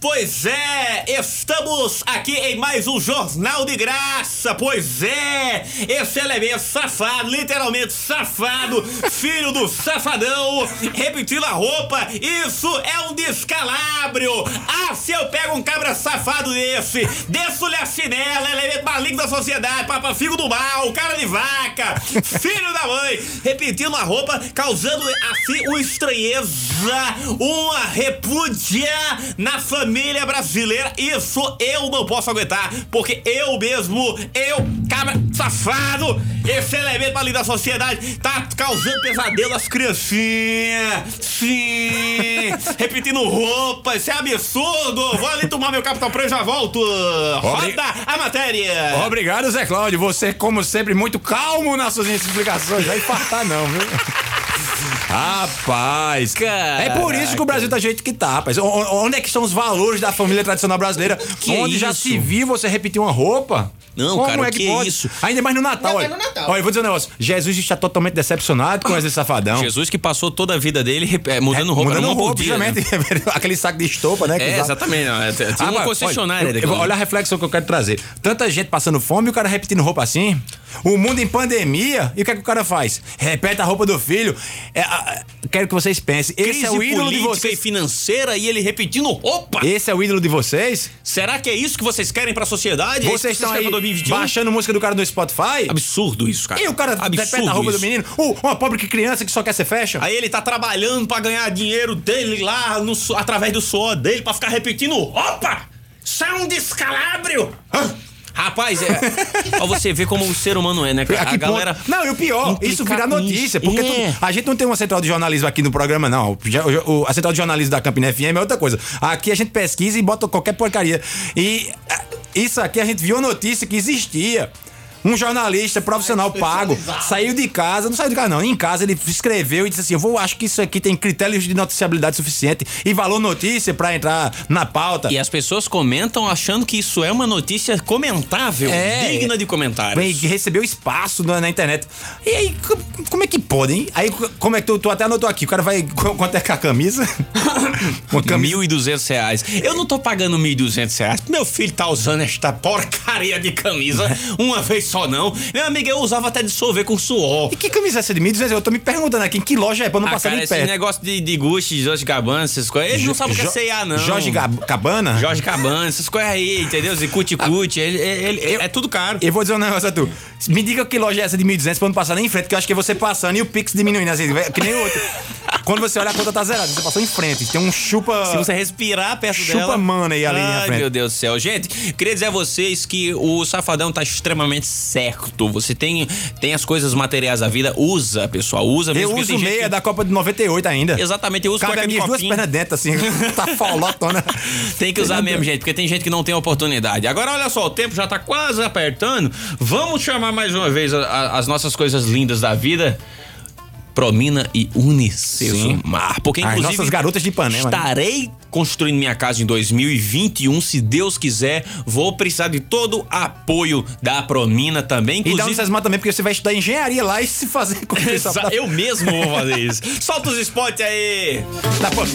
pois é, estamos aqui em mais um Jornal de Graça. Pois é, esse elemento safado, literalmente safado, filho do safadão, repetindo a roupa, isso é um descalabro. Ah, se eu pego um cabra safado desse, desço-lhe a chinela, elemento maligno da sociedade, papa filho do mal, cara de vaca, filho da mãe, repetindo a roupa, causando assim uma estranheza, uma repúdia na família brasileira. Isso eu não posso aguentar, porque eu mesmo, eu, cabra safado, esse elemento ali da sociedade tá causando pesadelo às criancinhas. Sim, repetindo roupa, isso é absurdo. Vou ali tomar meu Capitão Preto e já volto. Roda a matéria. Obrigado, Zé Cláudio. Você, como sempre, muito calmo nas suas explicações. Vai infartar, não, viu? Rapaz, é por isso que o Brasil tá do jeito que tá, rapaz. O- Onde é que estão os valores da família tradicional brasileira? Que Onde já isso? se viu você repetir uma roupa? Não, Como cara, é o que, que é pode? isso? Ainda mais no Natal, olha. mais no Natal. Olha, eu vou dizer um negócio. Jesus está totalmente decepcionado com esse safadão. Jesus que passou toda a vida dele é, mudando roupa, Mudando uma roupa, dia, né? Aquele saco de estopa, né? que É, exatamente. Não, é, tinha Ah, uma mas, concessionária. Olha, eu- olha a reflexão que eu quero trazer. Tanta gente passando fome e o cara repetindo roupa assim. O mundo em pandemia. E o que é que o cara faz? Repete a roupa do filho. É, a- quero que vocês pensem. Esse Crise é o ídolo de política e vocês. financeira e ele repetindo roupa. Esse é o ídolo de vocês? Será que é isso que vocês querem pra sociedade? É que Vocês estão aí 2021? baixando música do cara no Spotify? Absurdo isso, cara. E o cara Absurdo a roupa isso. do menino? Uh, uma pobre criança que só quer ser fashion? Aí ele tá trabalhando pra ganhar dinheiro dele lá no através do suor dele pra ficar repetindo roupa. Isso é um descalabro. Rapaz, é, ó, você vê como o ser humano é, né, cara? A A galera. ponto- Não, e o pior, isso vira com notícia. Porque É. tu- a gente não tem uma central de jornalismo aqui no programa, não. A central de jornalismo da Campina FM é outra coisa. Aqui a gente pesquisa e bota qualquer porcaria. E isso aqui a gente viu notícia que existia. Um jornalista profissional pago saiu de casa, não saiu de casa não, em casa ele escreveu e disse assim: Eu vou, acho que isso aqui tem critérios de noticiabilidade suficiente e valor notícia pra entrar na pauta. E as pessoas comentam achando que isso é uma notícia comentável, É. digna de comentários. Bem, que recebeu espaço na, na internet. E aí, co- como é que pode, hein? Aí, co- como é que tu, tu até anotou aqui? O cara vai. qu- Quanto é que é a camisa? Uma camisa. 1.200 reais. Eu não tô pagando 1.200 reais. Meu filho tá usando esta porcaria de camisa uma vez só, não. Meu amigo, eu usava até dissolver com suor. E que camisa é essa de 1.200? Eu tô me perguntando aqui em que loja é pra não Ah, passar cara, nem esse perto. negócio de, de Gucci, Jorge Gabbana, essas coisas. Ele não Jo- sabe o que é C&A, não. Jorge Gab- Cabana? Jorge Cabana, essas coisas aí, entendeu? E cuti-cuti, ele- ele- ele- é tudo caro. Eu vou dizer um negócio a tu. Me diga que loja é essa de 1.200 pra não passar nem em frente, que eu acho que é você passando e o Pix diminuindo, assim, que nem o outro. Quando você olha a conta tá zerada, você passou em frente. Tem um chupa. Se você respirar perto Chupa dela... mana aí ali na Ai, frente. meu Deus do céu. Gente, queria dizer a vocês que o Safadão tá extremamente certo. Você tem, tem as coisas materiais da vida, usa, pessoal. Usa Eu uso meia que- da Copa de 98 ainda. Exatamente, eu uso Cabe as de minhas duas pernas dentro, assim. tá folotona. Tem que usar mesmo, gente, porque tem gente que não tem oportunidade. Agora, olha só, o tempo já tá quase apertando. Vamos chamar mais uma vez a- a- as nossas coisas lindas da vida. Promina e Unicesumar. Porque, As inclusive, nossas garotas de Ipanema, né? Construindo minha casa em 2021. Se Deus quiser, vou precisar de todo o apoio da Promina também. E dá um Inclusive, também, porque você vai estudar engenharia lá e se fazer com eu mesmo vou fazer isso. Solta os spots aí!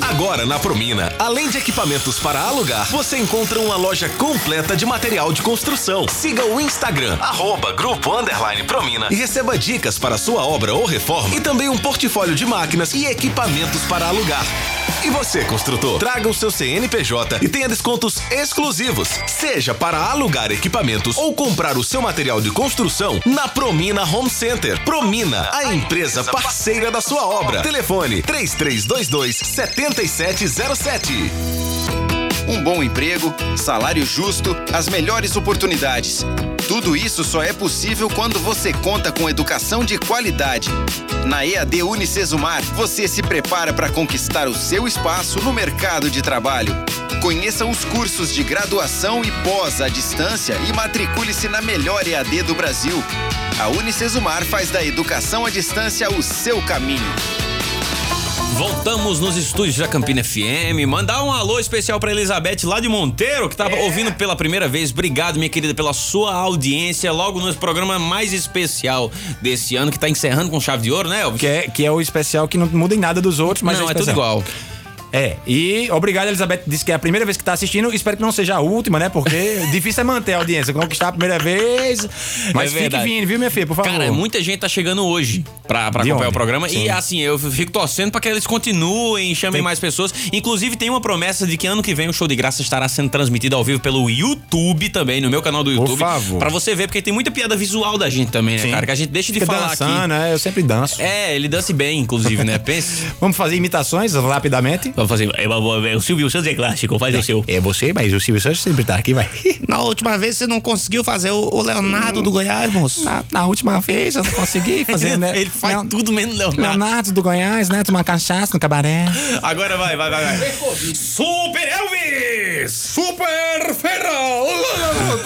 Agora na Promina, além de equipamentos para alugar, você encontra uma loja completa de material de construção. Siga o Instagram, arroba Grupo Underline Promina e receba dicas para sua obra ou reforma e também um portfólio de máquinas e equipamentos para alugar. E você, construtor, traga o seu CNPJ e tenha descontos exclusivos, seja para alugar equipamentos ou comprar o seu material de construção na Promina Home Center. Promina, a empresa parceira da sua obra. Telefone 3322 7707. Um bom emprego, salário justo, as melhores oportunidades. Tudo isso só é possível quando você conta com educação de qualidade. Na EAD Unicesumar, você se prepara para conquistar o seu espaço no mercado de trabalho. Conheça os cursos de graduação e pós à distância e matricule-se na melhor EAD do Brasil. A Unicesumar faz da educação à distância o seu caminho. Voltamos nos estúdios da Campina FM. Mandar um alô especial pra Elizabeth lá de Monteiro, que tava ouvindo pela primeira vez. Obrigado, minha querida, pela sua audiência. Logo no programa mais especial desse ano, que tá encerrando com chave de ouro, né, Elvis? Que é, que é o especial que não muda em nada dos outros, mas Não, é tudo especial. igual. É, e obrigado, Elizabeth. Disse que é a primeira vez que tá assistindo. Espero que não seja a última, né? Porque difícil é manter a audiência. Conquistar a primeira vez. Mas É fique vindo, viu, minha filha, por favor. Cara, muita gente tá chegando hoje pra, pra De acompanhar onde? o programa. Sim. E assim, eu fico torcendo pra que eles continuem, chamem Tem- mais pessoas. Inclusive, tem uma promessa de que ano que vem o show de graça estará sendo transmitido ao vivo pelo YouTube também, no meu canal do YouTube. favor. Pra você ver, porque tem muita piada visual da gente também, né, Sim. cara? Que a gente deixa de Fica falar dançando, aqui. né? Eu sempre danço. É, ele dança bem, inclusive, né? Pense. Vamos fazer imitações rapidamente? Vamos fazer. é, é, O Silvio Santos é clássico, faz o seu. É você, mas o Silvio Santos sempre tá aqui, vai. Na última vez você não conseguiu fazer o, o Leonardo do Goiás, moço. Na, na última vez eu não consegui fazer, né? Ele faz Leon- tudo menos Leonardo. Leonardo do Goiás, né? Tomar cachaça no cabaré. Agora vai, vai, vai, vai. Super Elvis! Super Ferrol!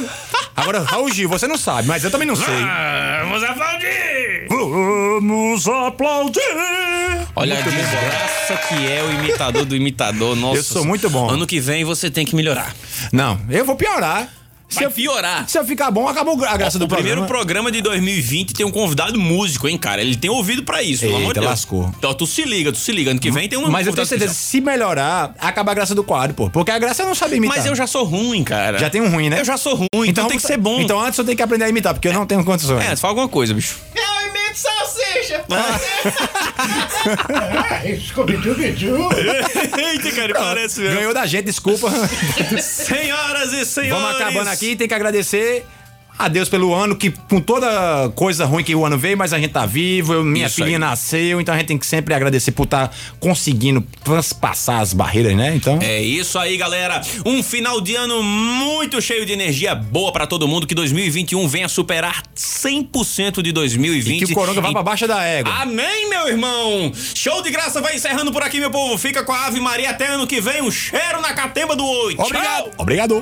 Agora, Raul Gil, você não sabe, mas eu também não sei. Vamos aplaudir! Vamos aplaudir! Olha a desgraça que é o imitador do imitador. Nossa. Eu sou muito bom. Ano que vem você tem que melhorar. Não, eu vou piorar. Vai piorar. Se eu ficar bom, acabou a graça do o primeiro programa. programa de 2020 tem um convidado músico, hein, cara? Ele tem ouvido pra isso, pelo amor de Deus. lascou. Então tu se liga, tu se liga. Ano que vem tem um Mas eu tenho certeza, especial. se melhorar, acaba a graça do quadro, pô. Porque a graça eu não sabe imitar. Mas eu já sou ruim, cara. Já tem um ruim, né? Eu já sou ruim, então, tem que ser bom. Então antes eu tenho que aprender a imitar, porque eu não tenho condições. É, fala alguma coisa, bicho. Eu imito salsicha. Scooby-Doo, Eita, cara, parece mesmo. Ganhou da gente, desculpa. Senhoras e senhores. Vamos acabando aqui, tem que agradecer a Deus pelo ano, que com toda coisa ruim que o ano veio, mas a gente tá vivo, eu- minha Isso filhinha aí. nasceu, então a gente tem que sempre agradecer por estar conseguindo transpassar as barreiras, né? Então. É isso aí, galera. Um final de ano muito cheio de energia boa pra todo mundo. Que 2021 venha superar 100% de 2020. E que o coronga vá E- pra baixa da égua. Amém, meu irmão! Show de graça vai encerrando por aqui, meu povo. Fica com a Ave Maria até ano que vem. Um cheiro na catemba do oi. Obrigado. Tchau. Obrigado.